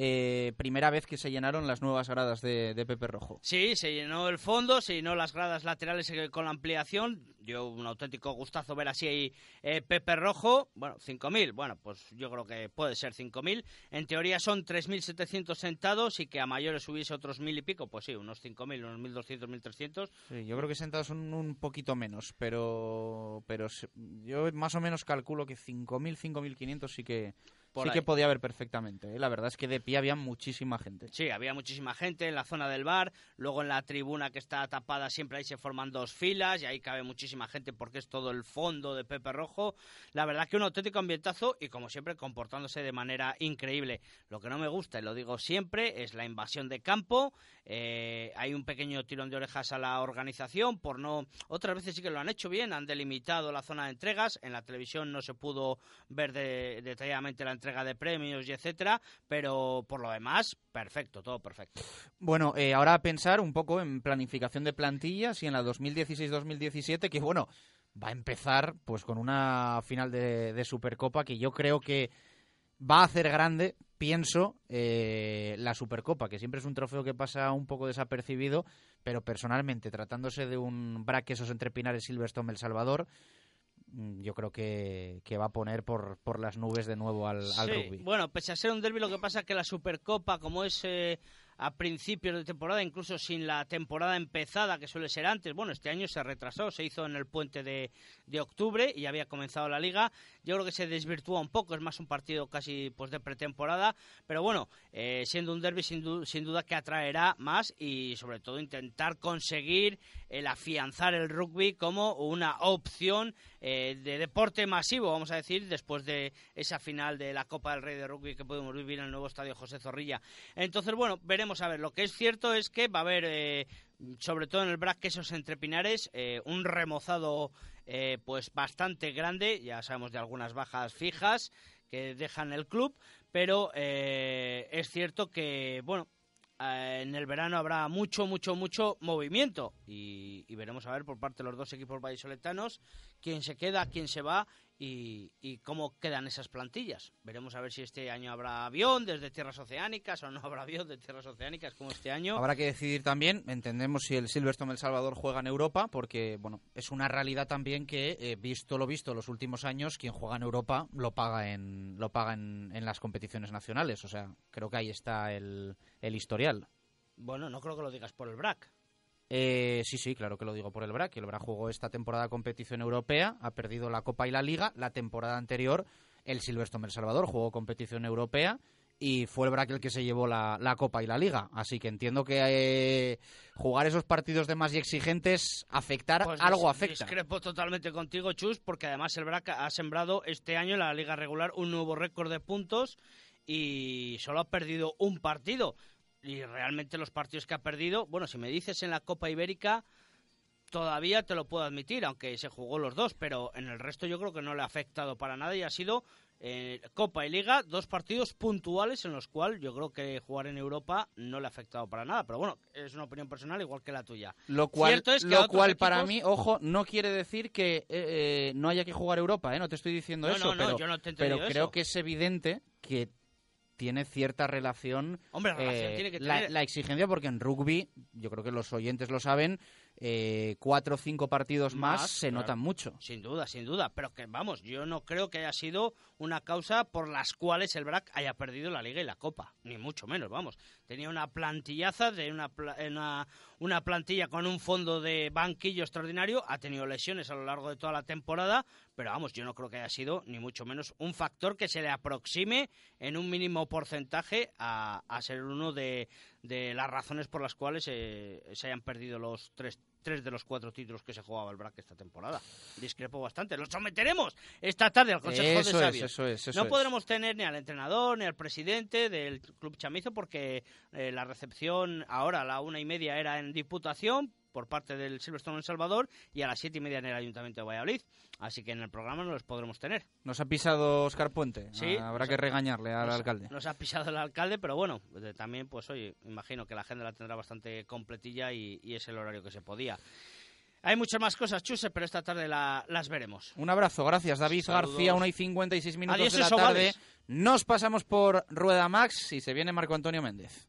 Eh, primera vez que se llenaron las nuevas gradas de, de, Pepe Rojo. Sí, se llenó el fondo, se llenó las gradas laterales eh, con la ampliación. Dio un auténtico gustazo ver así ahí eh, Pepe Rojo. Bueno, 5.000, bueno, pues yo creo que puede ser 5.000. En teoría son 3.700 sentados y que a mayores hubiese otros mil y pico, pues sí, unos 5.000, unos 1.200, 1.300. Sí, yo creo que sentados son un poquito menos, pero, pero yo más o menos calculo que 5.000, 5.500 sí que Por sí ahí. que podía haber perfectamente. ¿eh? La verdad es que de pie había muchísima gente. Sí, había muchísima gente en la zona del bar, luego en la tribuna que está tapada siempre ahí se forman dos filas y ahí cabe muchísima gente porque es todo el fondo de Pepe Rojo. La verdad que un auténtico ambientazo y como siempre comportándose de manera increíble. Lo que no me gusta, y lo digo siempre, es la invasión de campo. Eh, hay un pequeño tirón de orejas a la organización por no... Otras veces sí que lo han hecho bien, han delimitado la zona de entregas. En la televisión no se pudo ver de- detalladamente la entrega de premios y etcétera, pero por lo demás, perfecto, todo perfecto. Bueno, eh, ahora a pensar un poco en planificación de plantillas y en la 2016-2017, que bueno, va a empezar pues con una final de, Supercopa que yo creo que va a hacer grande, pienso, eh, la Supercopa, que siempre es un trofeo que pasa un poco desapercibido, pero personalmente, tratándose de un Braquesos entre Pinares Silverstone El Salvador, yo creo que, que va a poner por, por las nubes de nuevo al, al Sí, rugby. Bueno, pese a ser un derby, lo que pasa es que la Supercopa, como es eh, a principios de temporada, incluso sin la temporada empezada, que suele ser antes, bueno, este año se retrasó, se hizo en el puente de, de octubre y había comenzado la liga. Yo creo que se desvirtúa un poco, es más un partido casi pues de pretemporada, pero bueno, eh, siendo un derby sin, du- sin duda que atraerá más y sobre todo intentar conseguir el afianzar el rugby como una opción eh, de deporte masivo, vamos a decir, después de esa final de la Copa del Rey de Rugby que podemos vivir en el nuevo estadio José Zorrilla. Entonces, bueno, veremos a ver. Lo que es cierto es que va a haber, eh, sobre todo en el Brac Quesos entre Pinares, eh, un remozado eh, pues bastante grande. Ya sabemos de algunas bajas fijas que dejan el club, pero es cierto que, bueno, en el verano habrá mucho, mucho, mucho movimiento y, y veremos a ver por parte de los dos equipos vallisoletanos quién se queda, quién se va y, y cómo quedan esas plantillas. Veremos a ver si este año habrá avión desde tierras oceánicas o no habrá avión de tierras oceánicas como este año. Habrá que decidir también, entendemos si el Silverstone El Salvador juega en Europa, porque bueno, es una realidad también que, eh, visto lo visto los últimos años, quien juega en Europa lo paga en, lo paga en, en las competiciones nacionales. O sea, creo que ahí está el, el historial. Bueno, no creo que lo digas por el BRAC. Eh, sí, sí, claro que lo digo por el BRAC. El BRAC jugó esta temporada competición europea, ha perdido la Copa y la Liga. La temporada anterior, el Silverstone El Salvador jugó competición europea y fue el BRAC el que se llevó la, la Copa y la Liga. Así que entiendo que eh, jugar esos partidos de más y exigentes, afectar, Pues algo afecta. Discrepo totalmente contigo, Chus, porque además el BRAC ha sembrado este año en la liga regular un nuevo récord de puntos y solo ha perdido un partido. Y realmente los partidos que ha perdido, bueno, si me dices en la Copa Ibérica, todavía te lo puedo admitir, aunque se jugó los dos, pero en el resto yo creo que no le ha afectado para nada y ha sido eh, Copa y Liga, dos partidos puntuales en los cuales yo creo que jugar en Europa no le ha afectado para nada. Pero bueno, es una opinión personal igual que la tuya. Lo cual, es que lo cual para mí, ojo, no quiere decir que eh, eh, no haya que jugar Europa, ¿eh? No te estoy diciendo No, eso, no, no, pero, yo no te pero creo eso. que es evidente que tiene cierta relación, Hombre, relación eh, tiene que la, tener. la exigencia, porque en rugby, yo creo que los oyentes lo saben, eh, cuatro o cinco partidos más, se claro. notan mucho. Sin duda, sin duda. Pero que vamos, yo no creo que haya sido una causa por las cuales el BRAC haya perdido la Liga y la Copa. Ni mucho menos, vamos. Tenía una plantillaza de una, pla- una, una plantilla con un fondo de banquillo extraordinario. Ha tenido lesiones a lo largo de toda la temporada. Pero vamos, yo no creo que haya sido ni mucho menos un factor que se le aproxime en un mínimo porcentaje a, a ser uno de, de las razones por las cuales eh, se hayan perdido los tres, tres de los cuatro títulos que se jugaba el BRAC esta temporada. Discrepo bastante. Lo someteremos esta tarde al Consejo Eso de es, Sabios. eso es, eso no es. podremos tener ni al entrenador ni al presidente del Club Chamizo porque eh, la recepción ahora a la una y media era en Diputación por parte del Silverstone en Salvador y a las siete y media en el Ayuntamiento de Valladolid. Así que en el programa no los podremos tener. Nos ha pisado Oscar Puente. Sí, Ah, Habrá que ha- regañarle al nos alcalde. Nos ha pisado el alcalde, pero bueno, también, pues oye, imagino que la agenda la tendrá bastante completilla y, y es el horario que se podía. Hay muchas más cosas, Chuse, pero esta tarde la- las veremos. Un abrazo, gracias David Saludos. García, 1 y 56 minutos Adiós, de la tarde. Nos pasamos por Rueda Max y se viene Marco Antonio Méndez.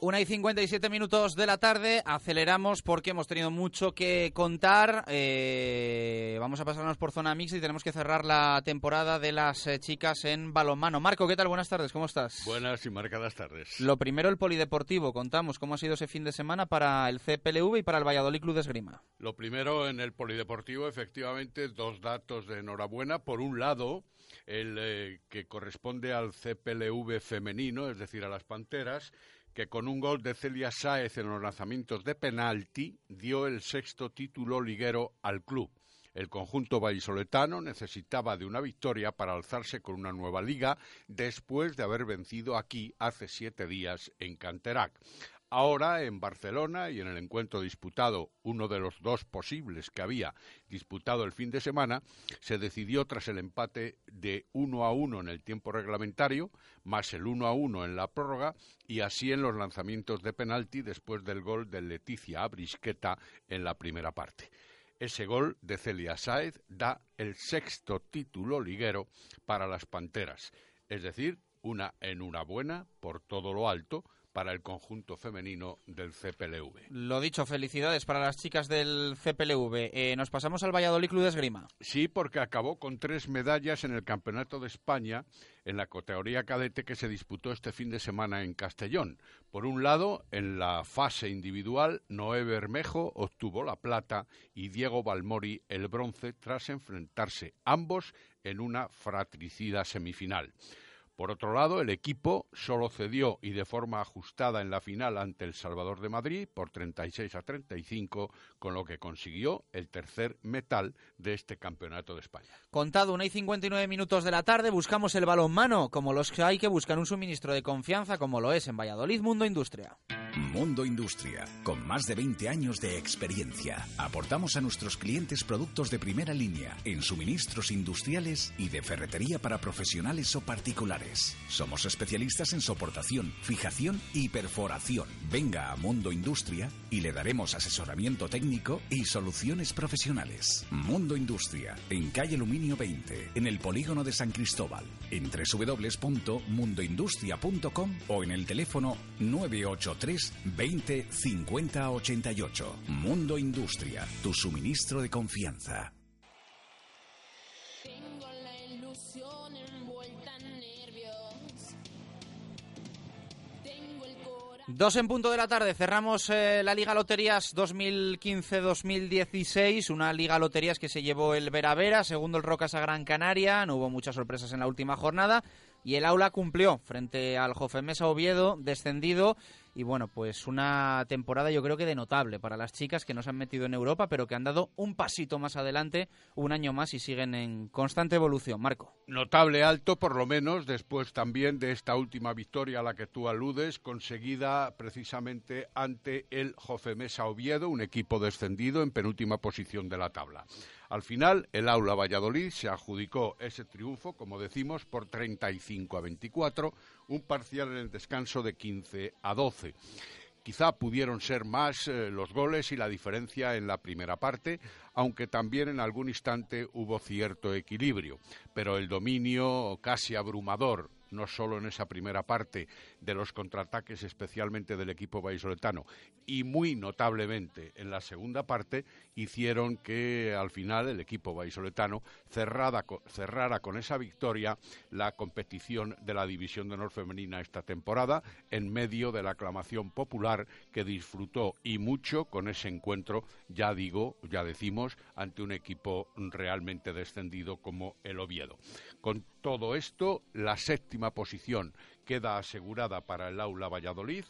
1 y 57 minutos de la tarde, aceleramos porque hemos tenido mucho que contar. Eh, vamos a pasarnos por zona mix y tenemos que cerrar la temporada de las eh, chicas en balonmano. Marco, ¿qué tal? Buenas tardes, ¿cómo estás? Buenas y marcadas tardes. Lo primero, el polideportivo. Contamos cómo ha sido ese fin de semana para el CPLV y para el Valladolid Club de Esgrima. Lo primero en el polideportivo, efectivamente, dos datos de enhorabuena. Por un lado, el eh, que corresponde al CPLV femenino, es decir, a las Panteras, que con un gol de Celia Sáez en los lanzamientos de penalti dio el sexto título liguero al club. El conjunto vallisoletano necesitaba de una victoria para alzarse con una nueva liga después de haber vencido aquí hace siete días en Canterac. Ahora en Barcelona y en el encuentro disputado, uno de los dos posibles que había disputado el fin de semana, se decidió tras el empate de uno a uno en el tiempo reglamentario, más el uno a uno en la prórroga y así en los lanzamientos de penalti después del gol de Leticia Abrisqueta en la primera parte. Ese gol de Celia Sáez da el sexto título liguero para las Panteras, es decir, una enhorabuena por todo lo alto para el conjunto femenino del CPLV. Lo dicho, felicidades para las chicas del CPLV. Eh, nos pasamos al Valladolid Club de Esgrima. Sí, porque acabó con tres medallas en el Campeonato de España en la categoría cadete que se disputó este fin de semana en Castellón. Por un lado, en la fase individual, Noé Bermejo obtuvo la plata y Diego Balmori el bronce tras enfrentarse ambos en una fratricida semifinal. Por otro lado, el equipo solo cedió y de forma ajustada en la final ante el Salvador de Madrid por 36 a 35, con lo que consiguió el tercer metal de este campeonato de España. Contado una y 59 minutos de la tarde, buscamos el balonmano, como los que hay que buscar un suministro de confianza, como lo es en Valladolid Mundo Industria. Mundo Industria, con más de 20 años de experiencia, aportamos a nuestros clientes productos de primera línea en suministros industriales y de ferretería para profesionales o particulares. Somos especialistas en soportación, fijación y perforación. Venga a Mundo Industria y le daremos asesoramiento técnico y soluciones profesionales. Mundo Industria, en calle Aluminio 20, en el polígono de San Cristóbal, en www.mundoindustria.com o en el teléfono 983 20 50 88. Mundo Industria, tu suministro de confianza. Dos en punto de la tarde, cerramos eh, la Liga Loterías 2015-2016, una Liga Loterías que se llevó el Vera Vera, segundo el Rocas a Gran Canaria, no hubo muchas sorpresas en la última jornada. Y el Aula cumplió frente al Jofemesa Oviedo, descendido y bueno, pues una temporada yo creo que de notable para las chicas que no se han metido en Europa, pero que han dado un pasito más adelante, un año más y siguen en constante evolución. Marco. Notable alto, por lo menos, después también de esta última victoria a la que tú aludes, conseguida precisamente ante el Jofemesa Oviedo, un equipo descendido en penúltima posición de la tabla. Al final, el Aula Valladolid se adjudicó ese triunfo, como decimos, por 35 a 24, un parcial en el descanso de 15 a 12. Quizá pudieron ser más eh, los goles y la diferencia en la primera parte, aunque también en algún instante hubo cierto equilibrio. Pero el dominio casi abrumador no solo en esa primera parte de los contraataques, especialmente del equipo vallisoletano, y muy notablemente en la segunda parte, hicieron que al final el equipo vallisoletano cerrara, cerrara con esa victoria la competición de la División de Honor Femenina esta temporada, en medio de la aclamación popular que disfrutó y mucho con ese encuentro, ya digo, ya decimos, ante un equipo realmente descendido como el Oviedo. Todo esto, la séptima posición queda asegurada para el Aula Valladolid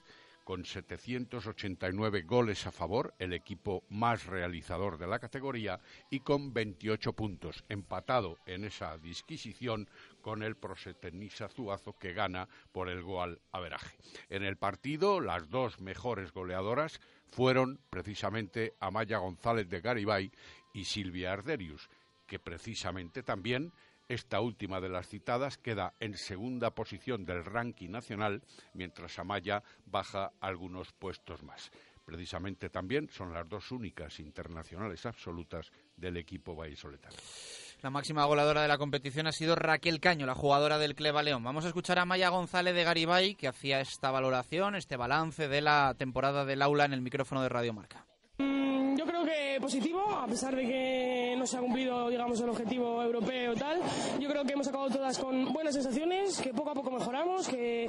con 789 goles a favor, el equipo más realizador de la categoría, y con 28 puntos, empatado en esa disquisición con el Prosetenisa Zuazo que gana por el gol averaje. En el partido, las dos mejores goleadoras fueron precisamente Amaya González de Garibay y Silvia Arderius, que precisamente también esta última de las citadas queda en segunda posición del ranking nacional, mientras Amaya baja algunos puestos más. Precisamente también son las dos únicas internacionales absolutas del equipo vallisoletano. La máxima goleadora de la competición ha sido Raquel Caño, la jugadora del Cleva León. Vamos a escuchar a Maya González de Garibay, que hacía esta valoración, este balance de la temporada del aula en el micrófono de Radio Marca. Yo creo que positivo, a pesar de que no se ha cumplido, digamos, el objetivo europeo tal. Yo creo que hemos acabado todas con buenas sensaciones, que poco a poco mejoramos, que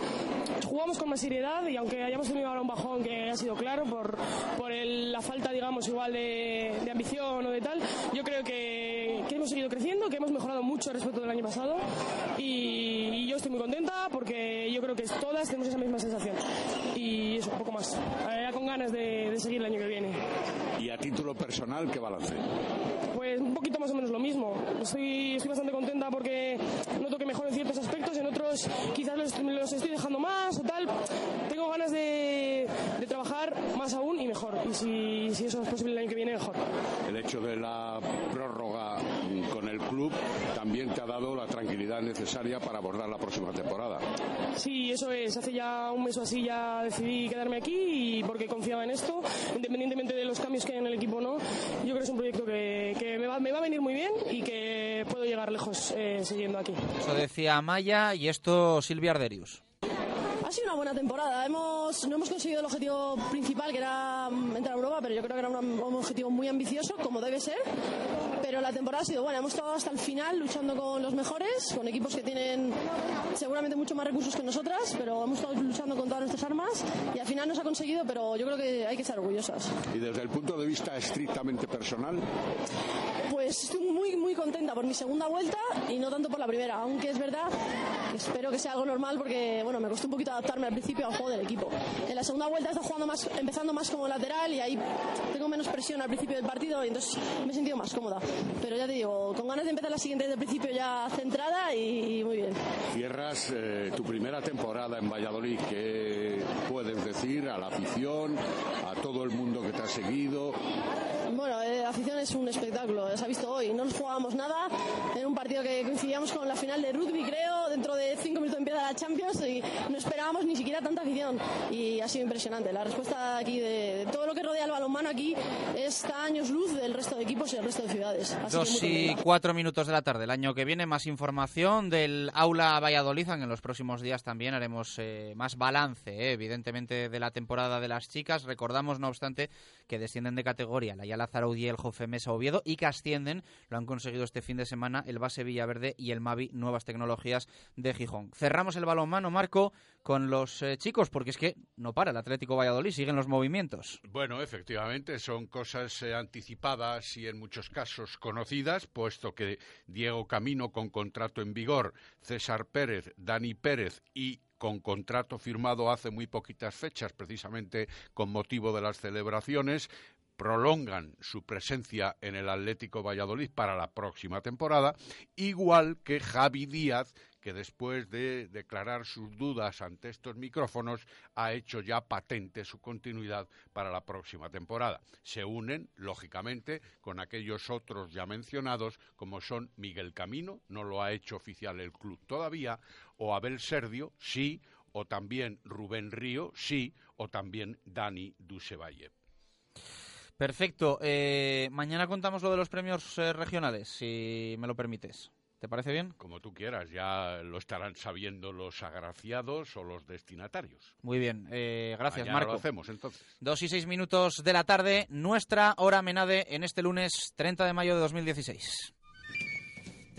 jugamos con más seriedad y aunque hayamos tenido ahora un bajón que ha sido claro por, por el- la falta, digamos, igual de, de ambición o de tal, yo creo que, que hemos seguido creciendo, que hemos mejorado mucho respecto del año pasado y, y yo estoy muy contenta porque yo creo que todas tenemos esa misma sensación y eso, un poco más. Eh, Ya con ganas de, de seguir el año que viene. Y a título personal, ¿qué balance? Pues un poquito más o menos lo mismo. Estoy, estoy bastante contenta porque noto que mejoro en ciertos aspectos, en otros quizás los, los estoy dejando más o tal. Tengo ganas de, de trabajar más aún y mejor. Y si, si eso es posible el año que viene, mejor. El hecho de la prórroga con el club también te ha dado la tranquilidad necesaria para abordar la próxima temporada. Sí, eso es. Hace ya un mes o así ya decidí quedarme aquí y porque confiaba en esto, independientemente de los cambios que hay en el equipo o no. Yo creo que es un proyecto que, que me, va, me va a venir muy bien y que puedo llegar lejos eh, siguiendo aquí. Eso decía Amaya y esto Silvia Arderius. Ha sido una buena temporada. Hemos, no hemos conseguido el objetivo principal, que era entrar a Europa, pero yo creo que era una- un objetivo muy ambicioso, como debe ser. Pero la temporada ha sido buena. Hemos estado hasta el final luchando con los mejores, con equipos que tienen seguramente mucho más recursos que nosotras, pero hemos estado luchando con todas nuestras armas y al final nos ha conseguido, pero yo creo que hay que estar orgullosas. Y desde el punto de vista estrictamente personal, Pues estoy muy, muy contenta por mi segunda vuelta y no tanto por la primera, aunque es verdad espero que sea algo normal porque bueno, me costó un poquito adaptarme al principio al juego del equipo. En la segunda vuelta he jugando más, empezando más como lateral y ahí tengo menos presión al principio del partido y entonces me he sentido más cómoda. Pero ya te digo, con ganas de empezar la siguiente desde el principio ya centrada y, muy bien. Cierras eh, tu primera temporada en Valladolid, ¿qué puedes decir a la afición, a todo el mundo que te ha seguido? Bueno, eh, la afición es un espectáculo, se ha visto hoy. No nos jugábamos nada en un partido que coincidíamos con la final de rugby, creo. Dentro de cinco minutos empieza la Champions y no esperábamos ni siquiera tanta afición. Y ha sido impresionante. La respuesta aquí de, todo lo que rodea el balonmano aquí está años luz del resto de equipos y el resto de ciudades. Dos y cuatro minutos de la tarde. El año que viene, más información del Aula Valladolid. En los próximos días también haremos eh, más balance, eh, evidentemente, de la temporada de las chicas. Recordamos, no obstante, que descienden de categoría la Yala Zaraudí, el Jofe Mesa Oviedo y que ascienden, lo han conseguido este fin de semana, el Base Villaverde y el Mavi Nuevas Tecnologías de Gijón. Cerramos el balonmano, Marco, con los eh, chicos, porque es que no para el Atlético Valladolid, siguen los movimientos. Bueno, efectivamente, son cosas eh, anticipadas y en muchos casos conocidas, puesto que Diego Camino con contrato en vigor, César Pérez, Dani Pérez y con contrato firmado hace muy poquitas fechas, precisamente con motivo de las celebraciones, prolongan su presencia en el Atlético Valladolid para la próxima temporada, igual que Javi Díaz, que después de declarar sus dudas ante estos micrófonos ha hecho ya patente su continuidad para la próxima temporada. Se unen, lógicamente, con aquellos otros ya mencionados, como son Miguel Camino, no lo ha hecho oficial el club todavía, o Abel Serdio, sí, o también Rubén Río, sí, o también Dani Dusevalle. Perfecto. Eh, mañana contamos lo de los premios eh, regionales, si me lo permites. ¿Te parece bien? Como tú quieras, ya lo estarán sabiendo los agraciados o los destinatarios. Muy bien, eh, gracias Mañana Marco. lo hacemos entonces. Dos y seis minutos de la tarde, nuestra hora Menade en este lunes 30 de mayo de 2016.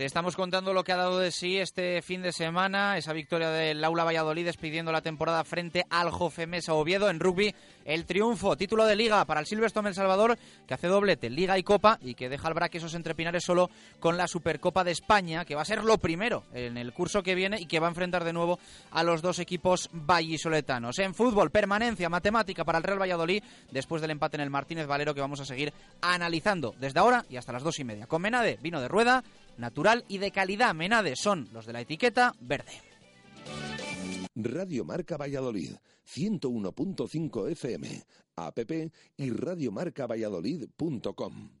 Te estamos contando lo que ha dado de sí este fin de semana, esa victoria del Aula Valladolid despidiendo la temporada frente al Jofemesa Oviedo en rugby. El triunfo, título de liga para el Silverstone El Salvador, que hace doblete, liga y copa, y que deja al braque esos entrepinares solo con la Supercopa de España, que va a ser lo primero en el curso que viene y que va a enfrentar de nuevo a los dos equipos vallisoletanos. En fútbol, permanencia matemática para el Real Valladolid, después del empate en el Martínez Valero, que vamos a seguir analizando desde ahora y hasta las dos y media. Con Menade, vino de rueda, natural y de calidad. Menade son los de la etiqueta verde. Radio Marca Valladolid, 101.5 FM, app y radiomarcavalladolid.com.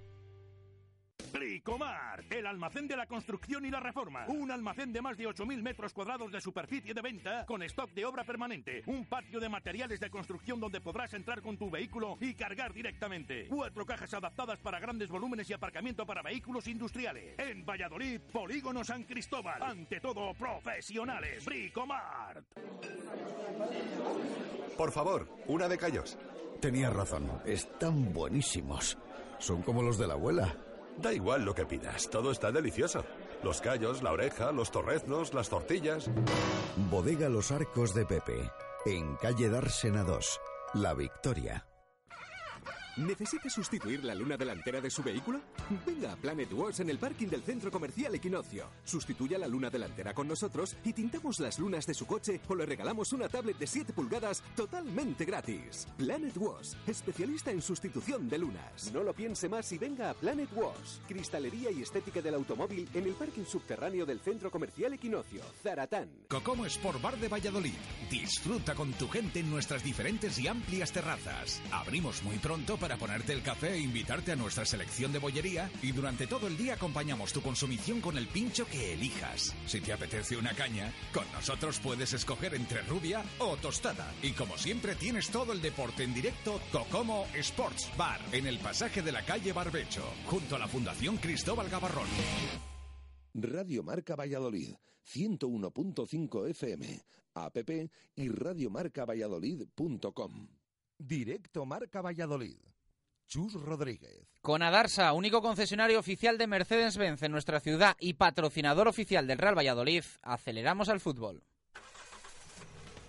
Bricomar, el almacén de la construcción y la reforma. Un almacén de más de 8.000 metros cuadrados de superficie de venta con stock de obra permanente. Un patio de materiales de construcción donde podrás entrar con tu vehículo y cargar directamente. Cuatro cajas adaptadas para grandes volúmenes y aparcamiento para vehículos industriales. En Valladolid, Polígono San Cristóbal. Ante todo, profesionales. Bricomar. Por favor, una de callos. Tenías razón, están buenísimos. Son como los de la abuela. Da igual lo que pidas, todo está delicioso. Los callos, la oreja, los torreznos, las tortillas. Bodega Los Arcos de Pepe, en calle Dársena 2, La Victoria. ¿Necesita sustituir la luna delantera de su vehículo? Venga a Planet Wash en el parking del centro comercial Equinoccio. Sustituya la luna delantera con nosotros y tintamos las lunas de su coche o le regalamos una tablet de 7 pulgadas totalmente gratis. Planet Wash, especialista en sustitución de lunas. No lo piense más y venga a Planet Wash. Cristalería y estética del automóvil en el parking subterráneo del centro comercial Equinoccio, Zaratán. Cocomo Sport Bar de Valladolid. Disfruta con tu gente en nuestras diferentes y amplias terrazas. Abrimos muy pronto para ponerte el café e invitarte a nuestra selección de bollería y durante todo el día acompañamos tu consumición con el pincho que elijas. Si te apetece una caña, con nosotros puedes escoger entre rubia o tostada. Y como siempre tienes todo el deporte en directo Cocomo Sports Bar en el pasaje de la calle Barbecho, junto a la Fundación Cristóbal Gavarrón. Radio Marca Valladolid, 101.5 FM, app y radiomarcavalladolid.com. Directo Marca Valladolid. Chus Rodríguez. Con Adarsa, único concesionario oficial de Mercedes-Benz en nuestra ciudad y patrocinador oficial del Real Valladolid, aceleramos al fútbol.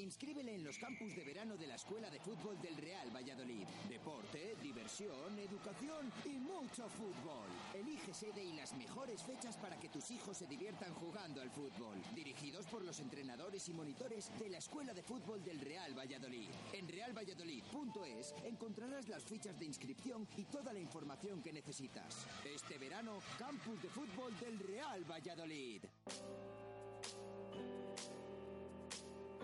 Inscríbele en los campus de verano de la Escuela de Fútbol del Real Valladolid. Deporte, diversión, educación y mucho fútbol. Elige sede y las mejores fechas para que tus hijos se diviertan jugando al fútbol. Dirigidos por los entrenadores y monitores de la Escuela de Fútbol del Real Valladolid. En realvalladolid.es encontrarás las fichas de inscripción y toda la información que necesitas. Este verano, campus de fútbol del Real Valladolid.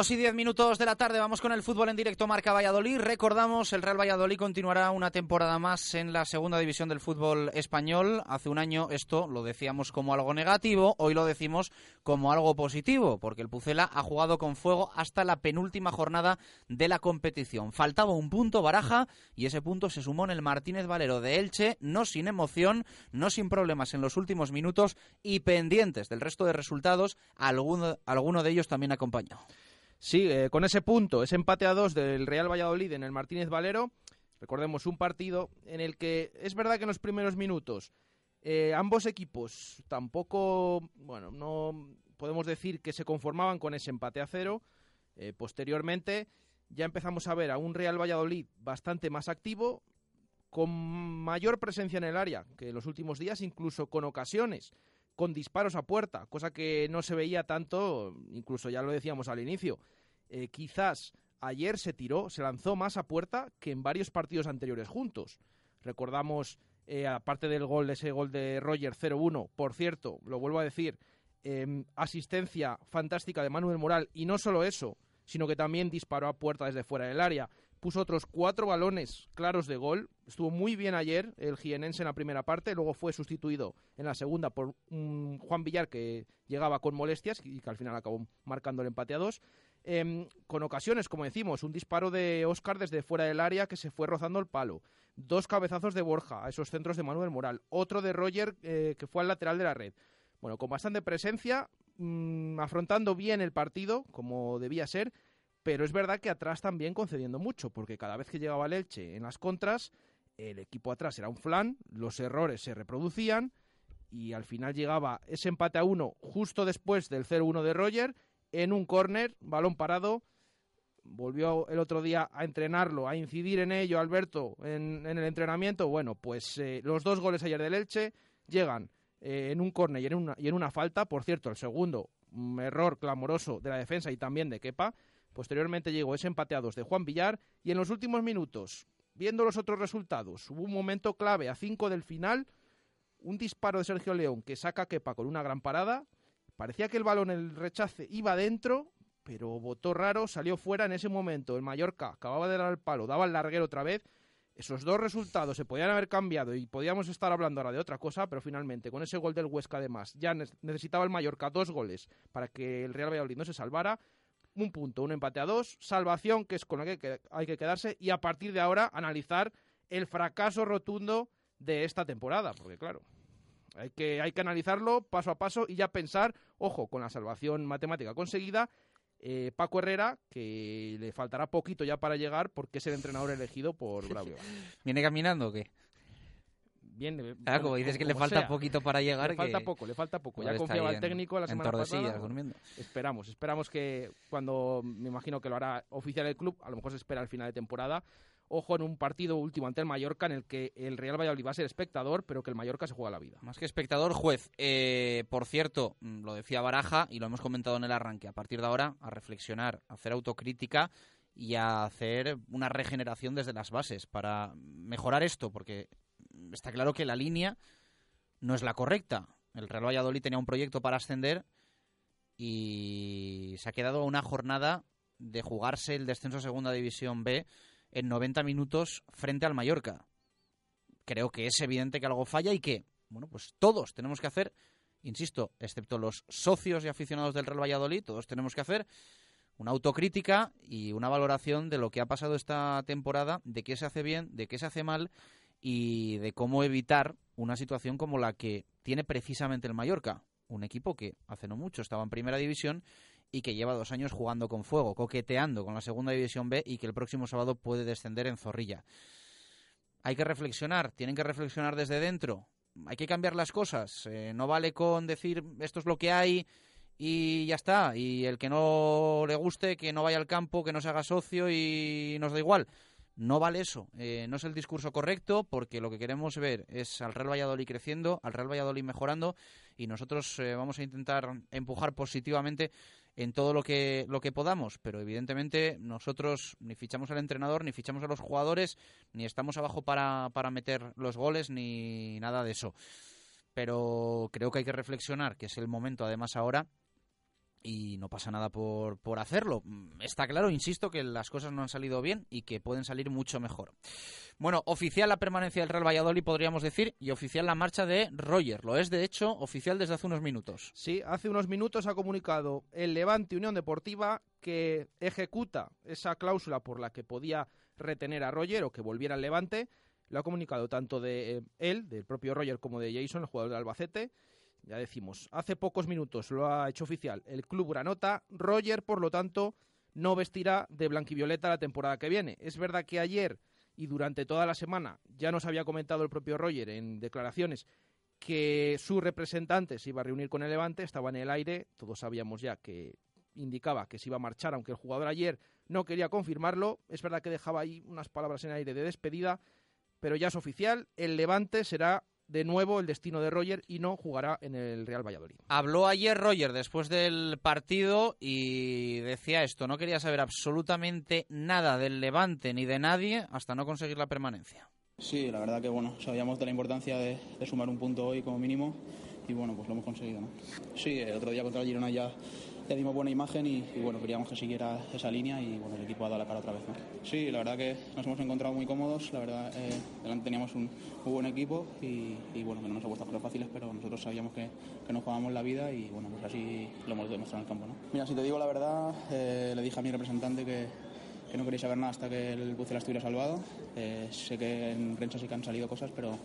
Dos y diez minutos de la tarde, vamos con el fútbol en directo Marca Valladolid. Recordamos, el Real Valladolid continuará una temporada más en la segunda división del fútbol español. Hace un año esto lo decíamos como algo negativo, hoy lo decimos como algo positivo, porque el Pucela ha jugado con fuego hasta la penúltima jornada de la competición. Faltaba un punto baraja y ese punto se sumó en el Martínez Valero de Elche, no sin emoción, no sin problemas en los últimos minutos y pendientes del resto de resultados, alguno, alguno de ellos también acompañado. Sí, eh, con ese punto, ese empate a dos del Real Valladolid en el Martínez Valero, recordemos un partido en el que es verdad que en los primeros minutos eh, ambos equipos tampoco, bueno, no podemos decir que se conformaban con ese empate a cero. Eh, posteriormente ya empezamos a ver a un Real Valladolid bastante más activo, con mayor presencia en el área que en los últimos días, incluso con ocasiones con disparos a puerta, cosa que no se veía tanto, incluso ya lo decíamos al inicio. Eh, quizás ayer se tiró, se lanzó más a puerta que en varios partidos anteriores juntos. Recordamos, eh, aparte del gol, ese gol de Roger 0-1, por cierto, lo vuelvo a decir, em, asistencia fantástica de Manuel Moral, y no solo eso, sino que también disparó a puerta desde fuera del área puso otros cuatro balones claros de gol. Estuvo muy bien ayer el jienense en la primera parte, luego fue sustituido en la segunda por Juan Villar que llegaba con molestias y que al final acabó marcando el empate a dos. Em, con ocasiones, como decimos, un disparo de Oscar desde fuera del área que se fue rozando el palo. Dos cabezazos de Borja a esos centros de Manuel Moral. Otro de Roger eh, que fue al lateral de la red. Bueno, con bastante presencia, mm, afrontando bien el partido, como debía ser, pero es verdad que atrás también concediendo mucho, porque cada vez que llegaba el Elche en las contras, el equipo atrás era un flan, los errores se reproducían y al final llegaba ese empate a uno justo después del 0-1 de Roger en un córner, balón parado. Volvió el otro día a entrenarlo, a incidir en ello Alberto en, el entrenamiento. Bueno, pues eh, los dos goles ayer del Elche llegan eh, en un córner y en, una, y en una falta. Por cierto, el segundo, un error clamoroso de la defensa y también de Kepa. Posteriormente llegó ese empate de Juan Villar y en los últimos minutos, viendo los otros resultados, hubo un momento clave a cinco del final, un disparo de Sergio León que saca a Kepa con una gran parada. Parecía que el balón, el rechace, iba dentro, pero votó raro, salió fuera en ese momento. El Mallorca acababa de dar el palo, daba el larguero otra vez. Esos dos resultados se podían haber cambiado y podíamos estar hablando ahora de otra cosa, pero finalmente con ese gol del Huesca además ya necesitaba el Mallorca dos goles para que el Real Valladolid no se salvara un punto, un empate a dos, salvación, que es con la que hay que quedarse, y a partir de ahora analizar el fracaso rotundo de esta temporada, porque claro, hay que, hay que analizarlo paso a paso y ya pensar, ojo, con la salvación matemática conseguida, eh, Paco Herrera, que le faltará poquito ya para llegar porque es el entrenador elegido por Braulio. ¿Viene caminando o qué? Bien, claro, como dices que le falta poquito para llegar. Le falta poco, le falta poco. Ya confiaba el técnico la semana pasada. Durmiendo. Esperamos, esperamos que cuando me imagino que lo hará oficial el club, a lo mejor se espera al final de temporada ojo en un partido último ante el Mallorca en el que el Real Valladolid va a ser espectador, pero que el Mallorca se juega la vida. Más que espectador, juez. Eh, por cierto, mm, lo decía Baraja y lo hemos comentado en el arranque. A partir de ahora, a reflexionar, a hacer autocrítica y a hacer una regeneración desde las bases para mejorar esto, porque está claro que la línea no es la correcta. El Real Valladolid tenía un proyecto para ascender y se ha quedado una jornada de jugarse el descenso a Segunda División B en 90 minutos frente al Mallorca. Creo que es evidente que algo falla y que, bueno, pues todos tenemos que hacer, insisto, excepto los socios y aficionados del Real Valladolid, todos tenemos que hacer una autocrítica y una valoración de lo que ha pasado esta temporada, de qué se hace bien, de qué se hace mal y de cómo evitar una situación como la que tiene precisamente el Mallorca, un equipo que hace no mucho estaba en primera división y que lleva dos años jugando con fuego, coqueteando con la segunda división B y que el próximo sábado puede descender en Zorrilla. Hay que reflexionar, tienen que reflexionar desde dentro, hay que cambiar las cosas, eh, no vale con decir esto es lo que hay y ya está, y el que no le guste, que no vaya al campo, que no se haga socio y nos da igual. No vale eso, eh, no es el discurso correcto porque lo que queremos ver es al Real Valladolid creciendo, al Real Valladolid mejorando y nosotros eh, vamos a intentar empujar positivamente en todo lo que, lo que podamos, pero evidentemente nosotros ni fichamos al entrenador, ni fichamos a los jugadores, ni estamos abajo para, para meter los goles, ni nada de eso. Pero creo que hay que reflexionar, que es el momento además ahora, y no pasa nada por, por hacerlo. Está claro, insisto, que las cosas no han salido bien y que pueden salir mucho mejor. Bueno, oficial la permanencia del Real Valladolid, podríamos decir, y oficial la marcha de Roger. Lo es, de hecho, oficial desde hace unos minutos. Sí, hace unos minutos ha comunicado el Levante Unión Deportiva que ejecuta esa cláusula por la que podía retener a Roger o que volviera al Levante. Lo ha comunicado tanto de eh, él, del propio Roger, como de Jason, el jugador de Albacete. Ya decimos, hace pocos minutos lo ha hecho oficial el club Granota. Roger, por lo tanto, no vestirá de blanquivioleta la temporada que viene. Es verdad que ayer y durante toda la semana ya nos había comentado el propio Roger en declaraciones que su representante se iba a reunir con el Levante, estaba en el aire, todos sabíamos ya que indicaba que se iba a marchar, aunque el jugador ayer no quería confirmarlo. Es verdad que dejaba ahí unas palabras en aire de despedida, pero ya es oficial, el Levante será de nuevo el destino de Roger y no jugará en el Real Valladolid. Habló ayer Roger después del partido y decía esto, no quería saber absolutamente nada del Levante ni de nadie hasta no conseguir la permanencia. Sí, la verdad que bueno, sabíamos de la importancia de, de sumar un punto hoy como mínimo y bueno, pues lo hemos conseguido. ¿no? Sí, el otro día contra el Girona ya ya dimos buena imagen y, y, bueno, queríamos que siguiera esa línea y bueno, el equipo ha dado la cara otra vez. ¿no? Sí, la verdad que nos hemos encontrado muy cómodos, la verdad, eh, delante teníamos un muy buen equipo y, y, bueno, que no nos ha puesto cosas fáciles, pero nosotros sabíamos que, que nos jugábamos la vida y bueno, pues así lo hemos demostrado en el campo. ¿no? Mira, si te digo la verdad, eh, le dije a mi representante que, que no quería saber nada hasta que el Pucela estuviera salvado. Eh, sé que en prensa sí que han salido cosas, pero,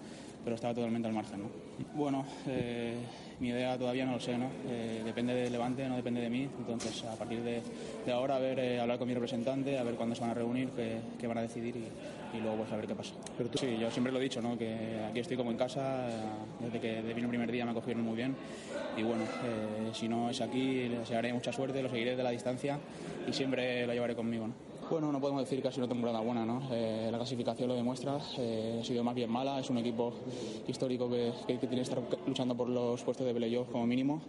pero estaba totalmente al margen. ¿no? Bueno, eh, mi idea todavía no lo sé, ¿no? Eh, depende del Levante, no depende de mí. Entonces, a partir de, de ahora, a ver, eh, hablar con mi representante, a ver cuándo se van a reunir, qué, qué van a decidir y, y, luego pues a ver qué pasa. Pero tú... Sí, yo siempre lo he dicho, ¿no? Que aquí estoy como en casa, desde que vine el primer día me acogieron muy bien y bueno, eh, si no es aquí, les haré mucha suerte, lo seguiré de la distancia y siempre lo llevaré conmigo, ¿no? Bueno, no podemos decir que ha sido una temporada buena, ¿no? Eh, la clasificación lo demuestra, eh, ha sido más bien mala, es un equipo histórico que, tiene que estar luchando por los puestos de playoff como mínimo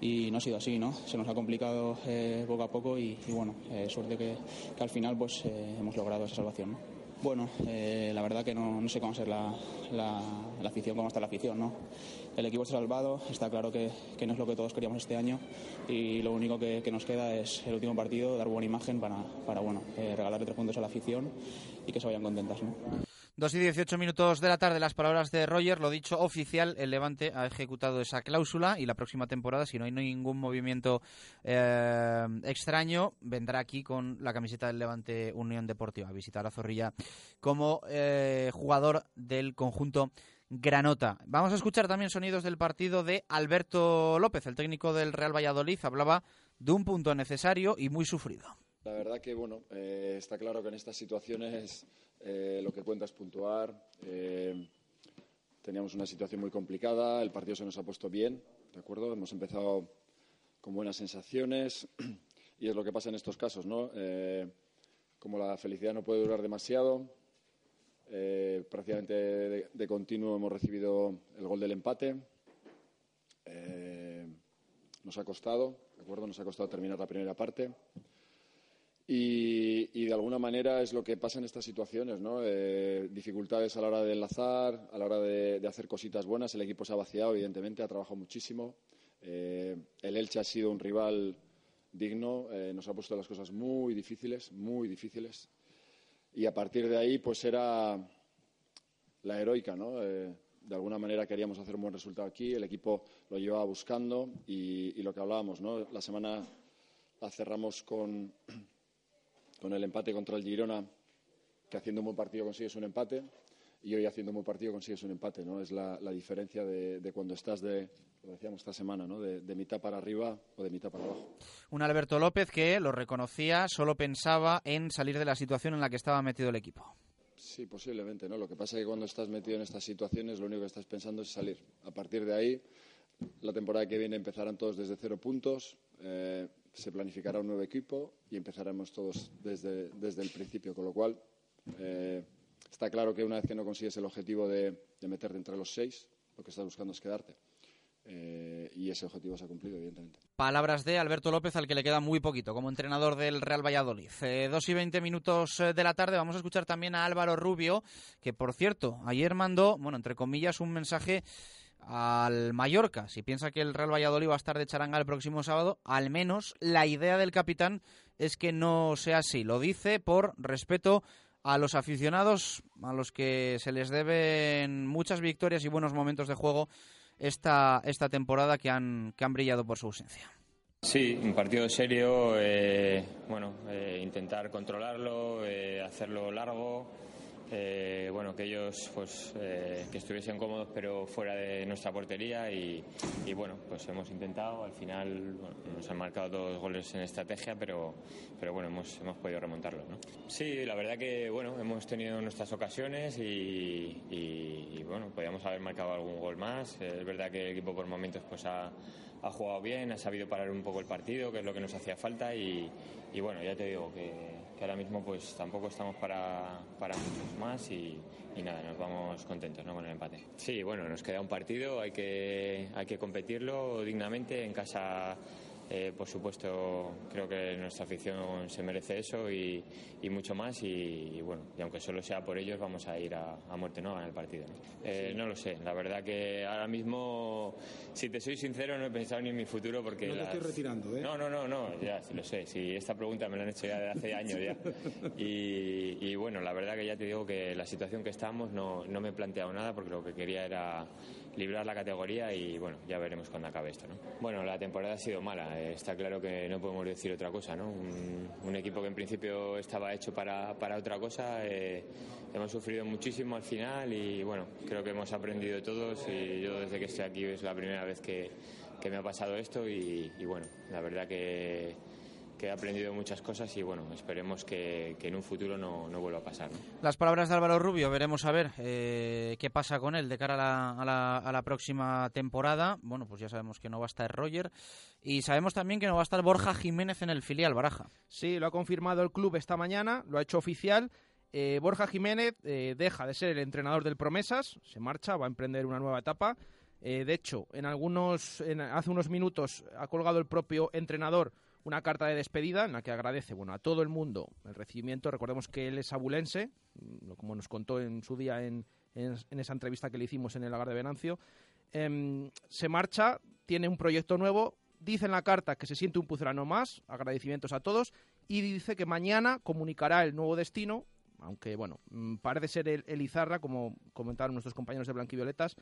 y no ha sido así, ¿no? Se nos ha complicado eh, poco a poco y, bueno, suerte que, al final pues hemos logrado esa salvación, ¿no? Bueno, la verdad que no, sé cómo ser la, la, la, afición, cómo está la afición, ¿no? El equipo está salvado, está claro que, no es lo que todos queríamos este año y lo único que, nos queda es el último partido, dar buena imagen para, para bueno, eh, regalarle tres puntos a la afición y que se vayan contentas, ¿no? 2 y 18 minutos de la tarde, las palabras de Roger, lo dicho oficial, el Levante ha ejecutado esa cláusula y la próxima temporada, si no hay ningún movimiento eh, extraño, vendrá aquí con la camiseta del Levante Unión Deportiva a visitar a Zorrilla como eh, jugador del conjunto Granota. Vamos a escuchar también sonidos del partido de Alberto López, el técnico del Real Valladolid, hablaba de un punto necesario y muy sufrido. La verdad que, bueno, eh, está claro que en estas situaciones eh, lo que cuenta es puntuar. Eh, teníamos una situación muy complicada, el partido se nos ha puesto bien, ¿de acuerdo? Hemos empezado con buenas sensaciones y es lo que pasa en estos casos, ¿no? Como la felicidad no puede durar demasiado, Eh, prácticamente de, continuo hemos recibido el gol del empate. Eh, nos ha costado, ¿de acuerdo? Nos ha costado terminar la primera parte. Y, de alguna manera es lo que pasa en estas situaciones, ¿no? Eh, dificultades a la hora de enlazar, a la hora de, de hacer cositas buenas. El equipo se ha vaciado, evidentemente, ha trabajado muchísimo. El Elche ha sido un rival digno, nos ha puesto las cosas muy difíciles, muy difíciles. Y a partir de ahí, pues era la heroica, ¿no? Eh, de alguna manera queríamos hacer un buen resultado aquí, el equipo lo llevaba buscando y, lo que hablábamos, ¿no? La semana la cerramos con, con el empate contra el Girona, que haciendo un buen partido consigues un empate y hoy haciendo un buen partido consigues un empate, ¿no? Es la, diferencia de, cuando estás de, lo decíamos esta semana, ¿no? De, de, mitad para arriba o de mitad para abajo. Un Alberto López que lo reconocía, solo pensaba en salir de la situación en la que estaba metido el equipo. Sí, posiblemente, ¿no? Lo que pasa es que cuando estás metido en estas situaciones lo único que estás pensando es salir. A partir de ahí, la temporada que viene empezarán todos desde cero puntos, eh, se planificará un nuevo equipo y empezaremos todos desde, desde el principio, con lo cual eh, está claro que una vez que no consigues el objetivo de, de meterte entre los seis, lo que estás buscando es quedarte. Eh, y ese objetivo se ha cumplido, evidentemente. Palabras de Alberto López, al que le queda muy poquito como entrenador del Real Valladolid. Eh, dos y veinte minutos eh, de la tarde vamos a escuchar también a Álvaro Rubio, que por cierto, ayer mandó, bueno, entre comillas, un mensaje al Mallorca. Si piensa que el Real Valladolid va a estar de charanga el próximo sábado, al menos la idea del capitán es que no sea así. Lo dice por respeto a los aficionados, a los que se les deben muchas victorias y buenos momentos de juego esta, esta temporada que han, que han brillado por su ausencia. Sí, un partido serio, eh, bueno, eh, intentar controlarlo, eh, hacerlo largo, eh, bueno, que ellos pues que estuviesen cómodos pero fuera de nuestra portería y, y bueno, pues hemos intentado, al final nos han marcado dos goles en estrategia, pero, pero bueno, hemos, hemos podido remontarlo. ¿no? Sí, la verdad que bueno, hemos tenido nuestras ocasiones y bueno, podíamos haber marcado algún gol más. es verdad que el equipo por momentos pues ha ha jugado bien, ha sabido parar un poco el partido, que es lo que nos hacía falta y, y bueno, ya te digo que, ahora mismo pues tampoco estamos para, para muchos más y, y, nada, nos vamos contentos ¿no? con el empate. Sí, bueno, nos queda un partido, hay que, hay que competirlo dignamente en casa. Eh, por supuesto, creo que nuestra afición se merece eso y, y mucho más. Y, y, bueno, y aunque solo sea por ellos, vamos a ir a, a muerte no en el partido. ¿no? Eh, no lo sé, la verdad que ahora mismo, si te soy sincero, no he pensado ni en mi futuro porque. No las... te estoy retirando, ¿eh? No, no, no, no, ya, sí lo sé. Si esta pregunta me la han hecho ya de hace años ya. Y, y, bueno, la verdad que ya te digo que la situación que estamos no, no me he planteado nada porque lo que quería era librar la categoría y bueno, ya veremos cuando acabe esto. ¿no? Bueno, la temporada ha sido mala, eh, está claro que no podemos decir otra cosa. ¿no? Un, un equipo que en principio estaba hecho para, para otra cosa, eh, hemos sufrido muchísimo al final y bueno, creo que hemos aprendido todos y yo desde que estoy aquí es la primera vez que, que me ha pasado esto y, y bueno, la verdad que que he aprendido muchas cosas y bueno, esperemos que, que en un futuro no, no vuelva a pasar. ¿no? Las palabras de Álvaro Rubio, veremos a ver eh, qué pasa con él de cara a la, a, la, a la, próxima temporada. Bueno, pues ya sabemos que no va a estar Roger y sabemos también que no va a estar Borja Jiménez en el filial Baraja. Sí, lo ha confirmado el club esta mañana, lo ha hecho oficial. Eh, Borja Jiménez eh, deja de ser el entrenador del Promesas, se marcha, va a emprender una nueva etapa. Eh, de hecho, en algunos, en, hace unos minutos ha colgado el propio entrenador una carta de despedida en la que agradece bueno, a todo el mundo el recibimiento. Recordemos que él es abulense, como nos contó en su día en, en, esa entrevista que le hicimos en el Lagar de Venancio. Eh, se marcha, tiene un proyecto nuevo, dice en la carta que se siente un pucelano más, agradecimientos a todos, y dice que mañana comunicará el nuevo destino, aunque bueno, mm, parece ser el, Izarra, como comentaron nuestros compañeros de Blanquivioletas,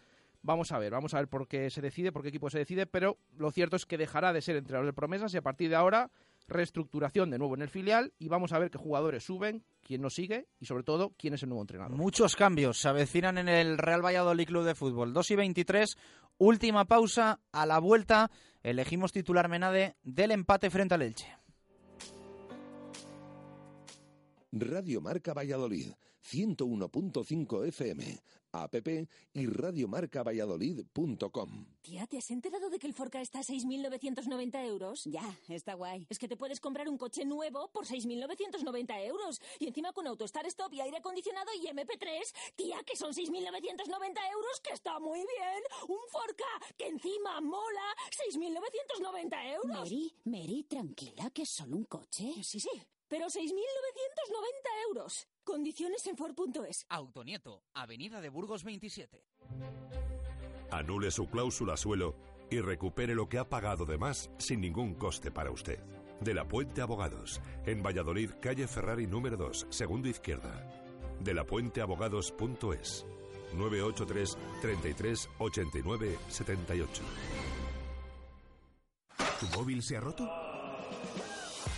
Vamos a ver, vamos a ver por qué se decide, por qué equipo se decide, pero lo cierto es que dejará de ser entrenador de promesas y a partir de ahora reestructuración de nuevo en el filial y vamos a ver qué jugadores suben, quién nos sigue y sobre todo quién es el nuevo entrenador. Muchos cambios se avecinan en el Real Valladolid Club de Fútbol. 2 y 23, última pausa, a la vuelta elegimos titular Menade del empate frente al Elche. Radio Marca Valladolid, 101.5 FM, app y radiomarcavalladolid.com. Tía, ¿te has enterado de que el Forca está a 6.990 euros? Ya, está guay. Es que te puedes comprar un coche nuevo por 6.990 euros. Y encima con Autostar Stop y aire acondicionado y MP3. Tía, que son 6.990 euros, que está muy bien. Un Forca, que encima mola. 6.990 euros. Mary, Mary, tranquila, que es solo un coche. Sí, sí. Pero 6.990 euros. Condiciones en Ford.es. Autonieto, Avenida de Burgos 27. Anule su cláusula suelo y recupere lo que ha pagado de más sin ningún coste para usted. De la Puente Abogados, en Valladolid, calle Ferrari número 2, segundo izquierda. De la Abogados.es 983 33 89 78. ¿Tu móvil se ha roto?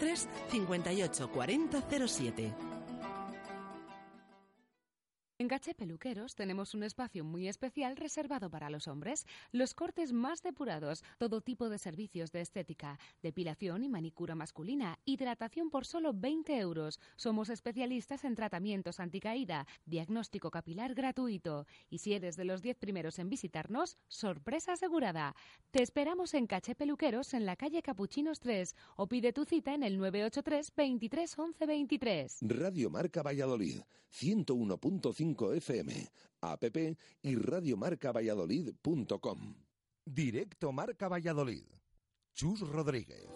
58 40 07. En Gache Peluqueros tenemos un espacio muy especial reservado para los hombres, los cortes más depurados, todo tipo de servicios de estética, depilación y manicura masculina, hidratación por solo 20 euros. Somos especialistas en tratamientos anticaída, diagnóstico capilar gratuito. Y si eres de los 10 primeros en visitarnos, sorpresa asegurada. Te esperamos en Caché Peluqueros en la calle Capuchinos 3 o pide tu cita en el 983 23 11 23. Radio Marca Valladolid, 101.5 FM, app y radiomarcavalladolid.com. Directo Marca Valladolid. Chus Rodríguez.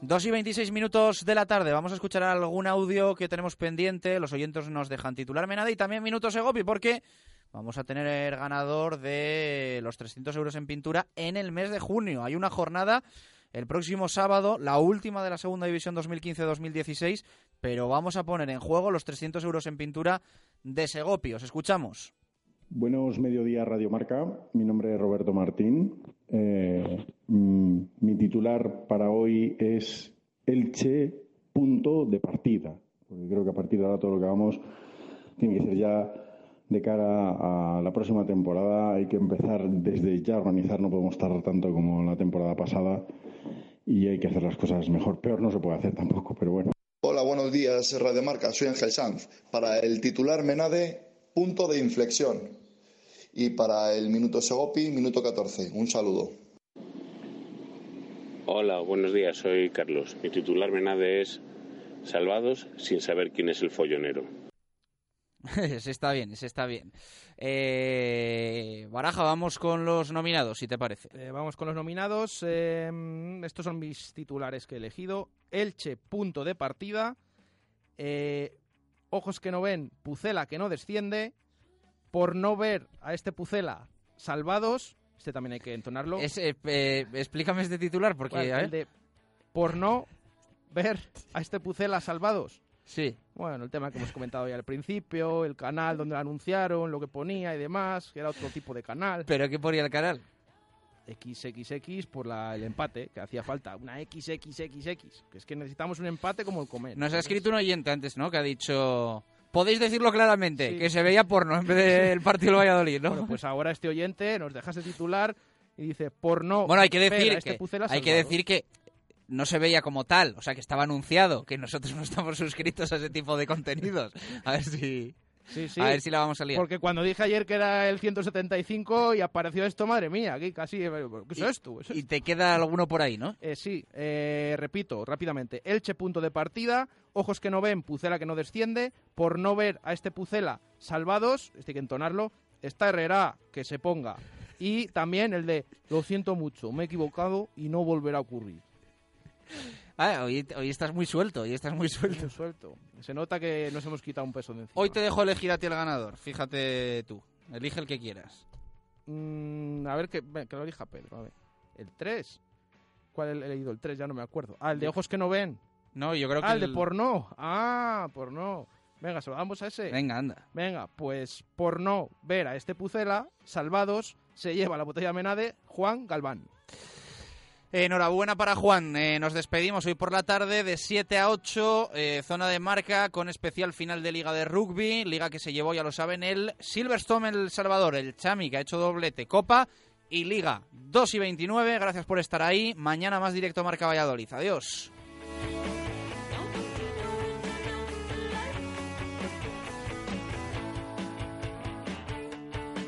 2 y 26 minutos de la tarde. Vamos a escuchar algún audio que tenemos pendiente. Los oyentes nos dejan titularme nada y también minutos Egopi porque vamos a tener el ganador de los 300 euros en pintura en el mes de junio. Hay una jornada el próximo sábado, la última de la segunda división 2015-2016, pero vamos a poner en juego los 300 euros en pintura de Segopi. Os escuchamos. Buenos mediodías, Radio Marca. Mi nombre es Roberto Martín. Eh, mm, mi titular para hoy es Elche, punto de partida. Porque creo que a partir de ahora todo lo que hagamos tiene que ser ya de cara a la próxima temporada. Hay que empezar desde ya a organizar, no podemos tardar tanto como la temporada pasada y hay que hacer las cosas mejor. Peor no se puede hacer tampoco, pero bueno. Hola, buenos días, Radio Marca. Soy Ángel Sanz. Para el titular Menade, punto de inflexión. Y para el minuto Segopi, minuto 14. Un saludo. Hola, buenos días. Soy Carlos. Mi titular Menade es Salvados sin saber quién es el follonero. ese está bien, ese está bien. Eh, Baraja, vamos con los nominados, si te parece. Eh, vamos con los nominados. Eh, estos son mis titulares que he elegido. Elche, punto de partida. Eh, ojos que no ven, Pucela que no desciende. Por no ver a este Pucela, salvados. Este también hay que entonarlo. explícame este titular, porque... De por no ver a este Pucela salvados. Sí. Bueno, el tema que hemos comentado ya al principio, el canal donde lo anunciaron, lo que ponía y demás, que era otro tipo de canal. ¿Pero qué ponía el canal? XXX por la, el empate, que hacía falta. Una XXXX. Que es que necesitamos un empate como el comer. Nos ha escrito un oyente antes, ¿no? Que ha dicho... Podéis decirlo claramente, que se veía porno en vez del partido del Valladolid, ¿no? Bueno, pues ahora este oyente nos deja ese titular y dice, por no... Bueno, hay que decir, este que, hay que, decir que no se veía como tal, o sea, que estaba anunciado, que nosotros no estamos suscritos a ese tipo de contenidos. A ver si... Sí, sí. A ver si la vamos a liar. Porque cuando dije ayer que era el 175 y apareció esto, madre mía, aquí casi. ¿Qué es esto? Y te queda alguno por ahí, ¿no? Eh, sí, eh, repito rápidamente. Elche, punto de partida. Ojos que no ven, Pucela que no desciende. Por no ver a este Pucela salvados, este hay que entonarlo. Está Herrera que se ponga. Y también el de lo siento mucho, me he equivocado y no volverá a ocurrir. Ah, hoy, hoy estás muy suelto, hoy estás muy suelto. Muy suelto. Se nota que nos hemos quitado un peso de encima. Hoy te dejo elegir a ti el ganador, fíjate tú. Elige el que quieras. Mm, a ver, que, que lo elija Pedro. A ver. El 3. ¿Cuál he leído? El 3, ya no me acuerdo. Ah, el de ojos que no ven. No, yo creo que Ah, el de el- porno. Ah, porno. Venga, se lo damos a ese. Venga, anda. Venga, pues por no ver a este Pucela, Salvados se lleva la botella Menade Juan Galván. Enhorabuena para Juan. Eh, nos despedimos hoy por la tarde de 7 a 8, eh, zona de marca con especial final de Liga de Rugby, liga que se llevó, ya lo saben, el Silverstone El Salvador, el Chami que ha hecho doblete, Copa y Liga 2 y 29. Gracias por estar ahí. Mañana más directo Marca Valladolid. Adiós.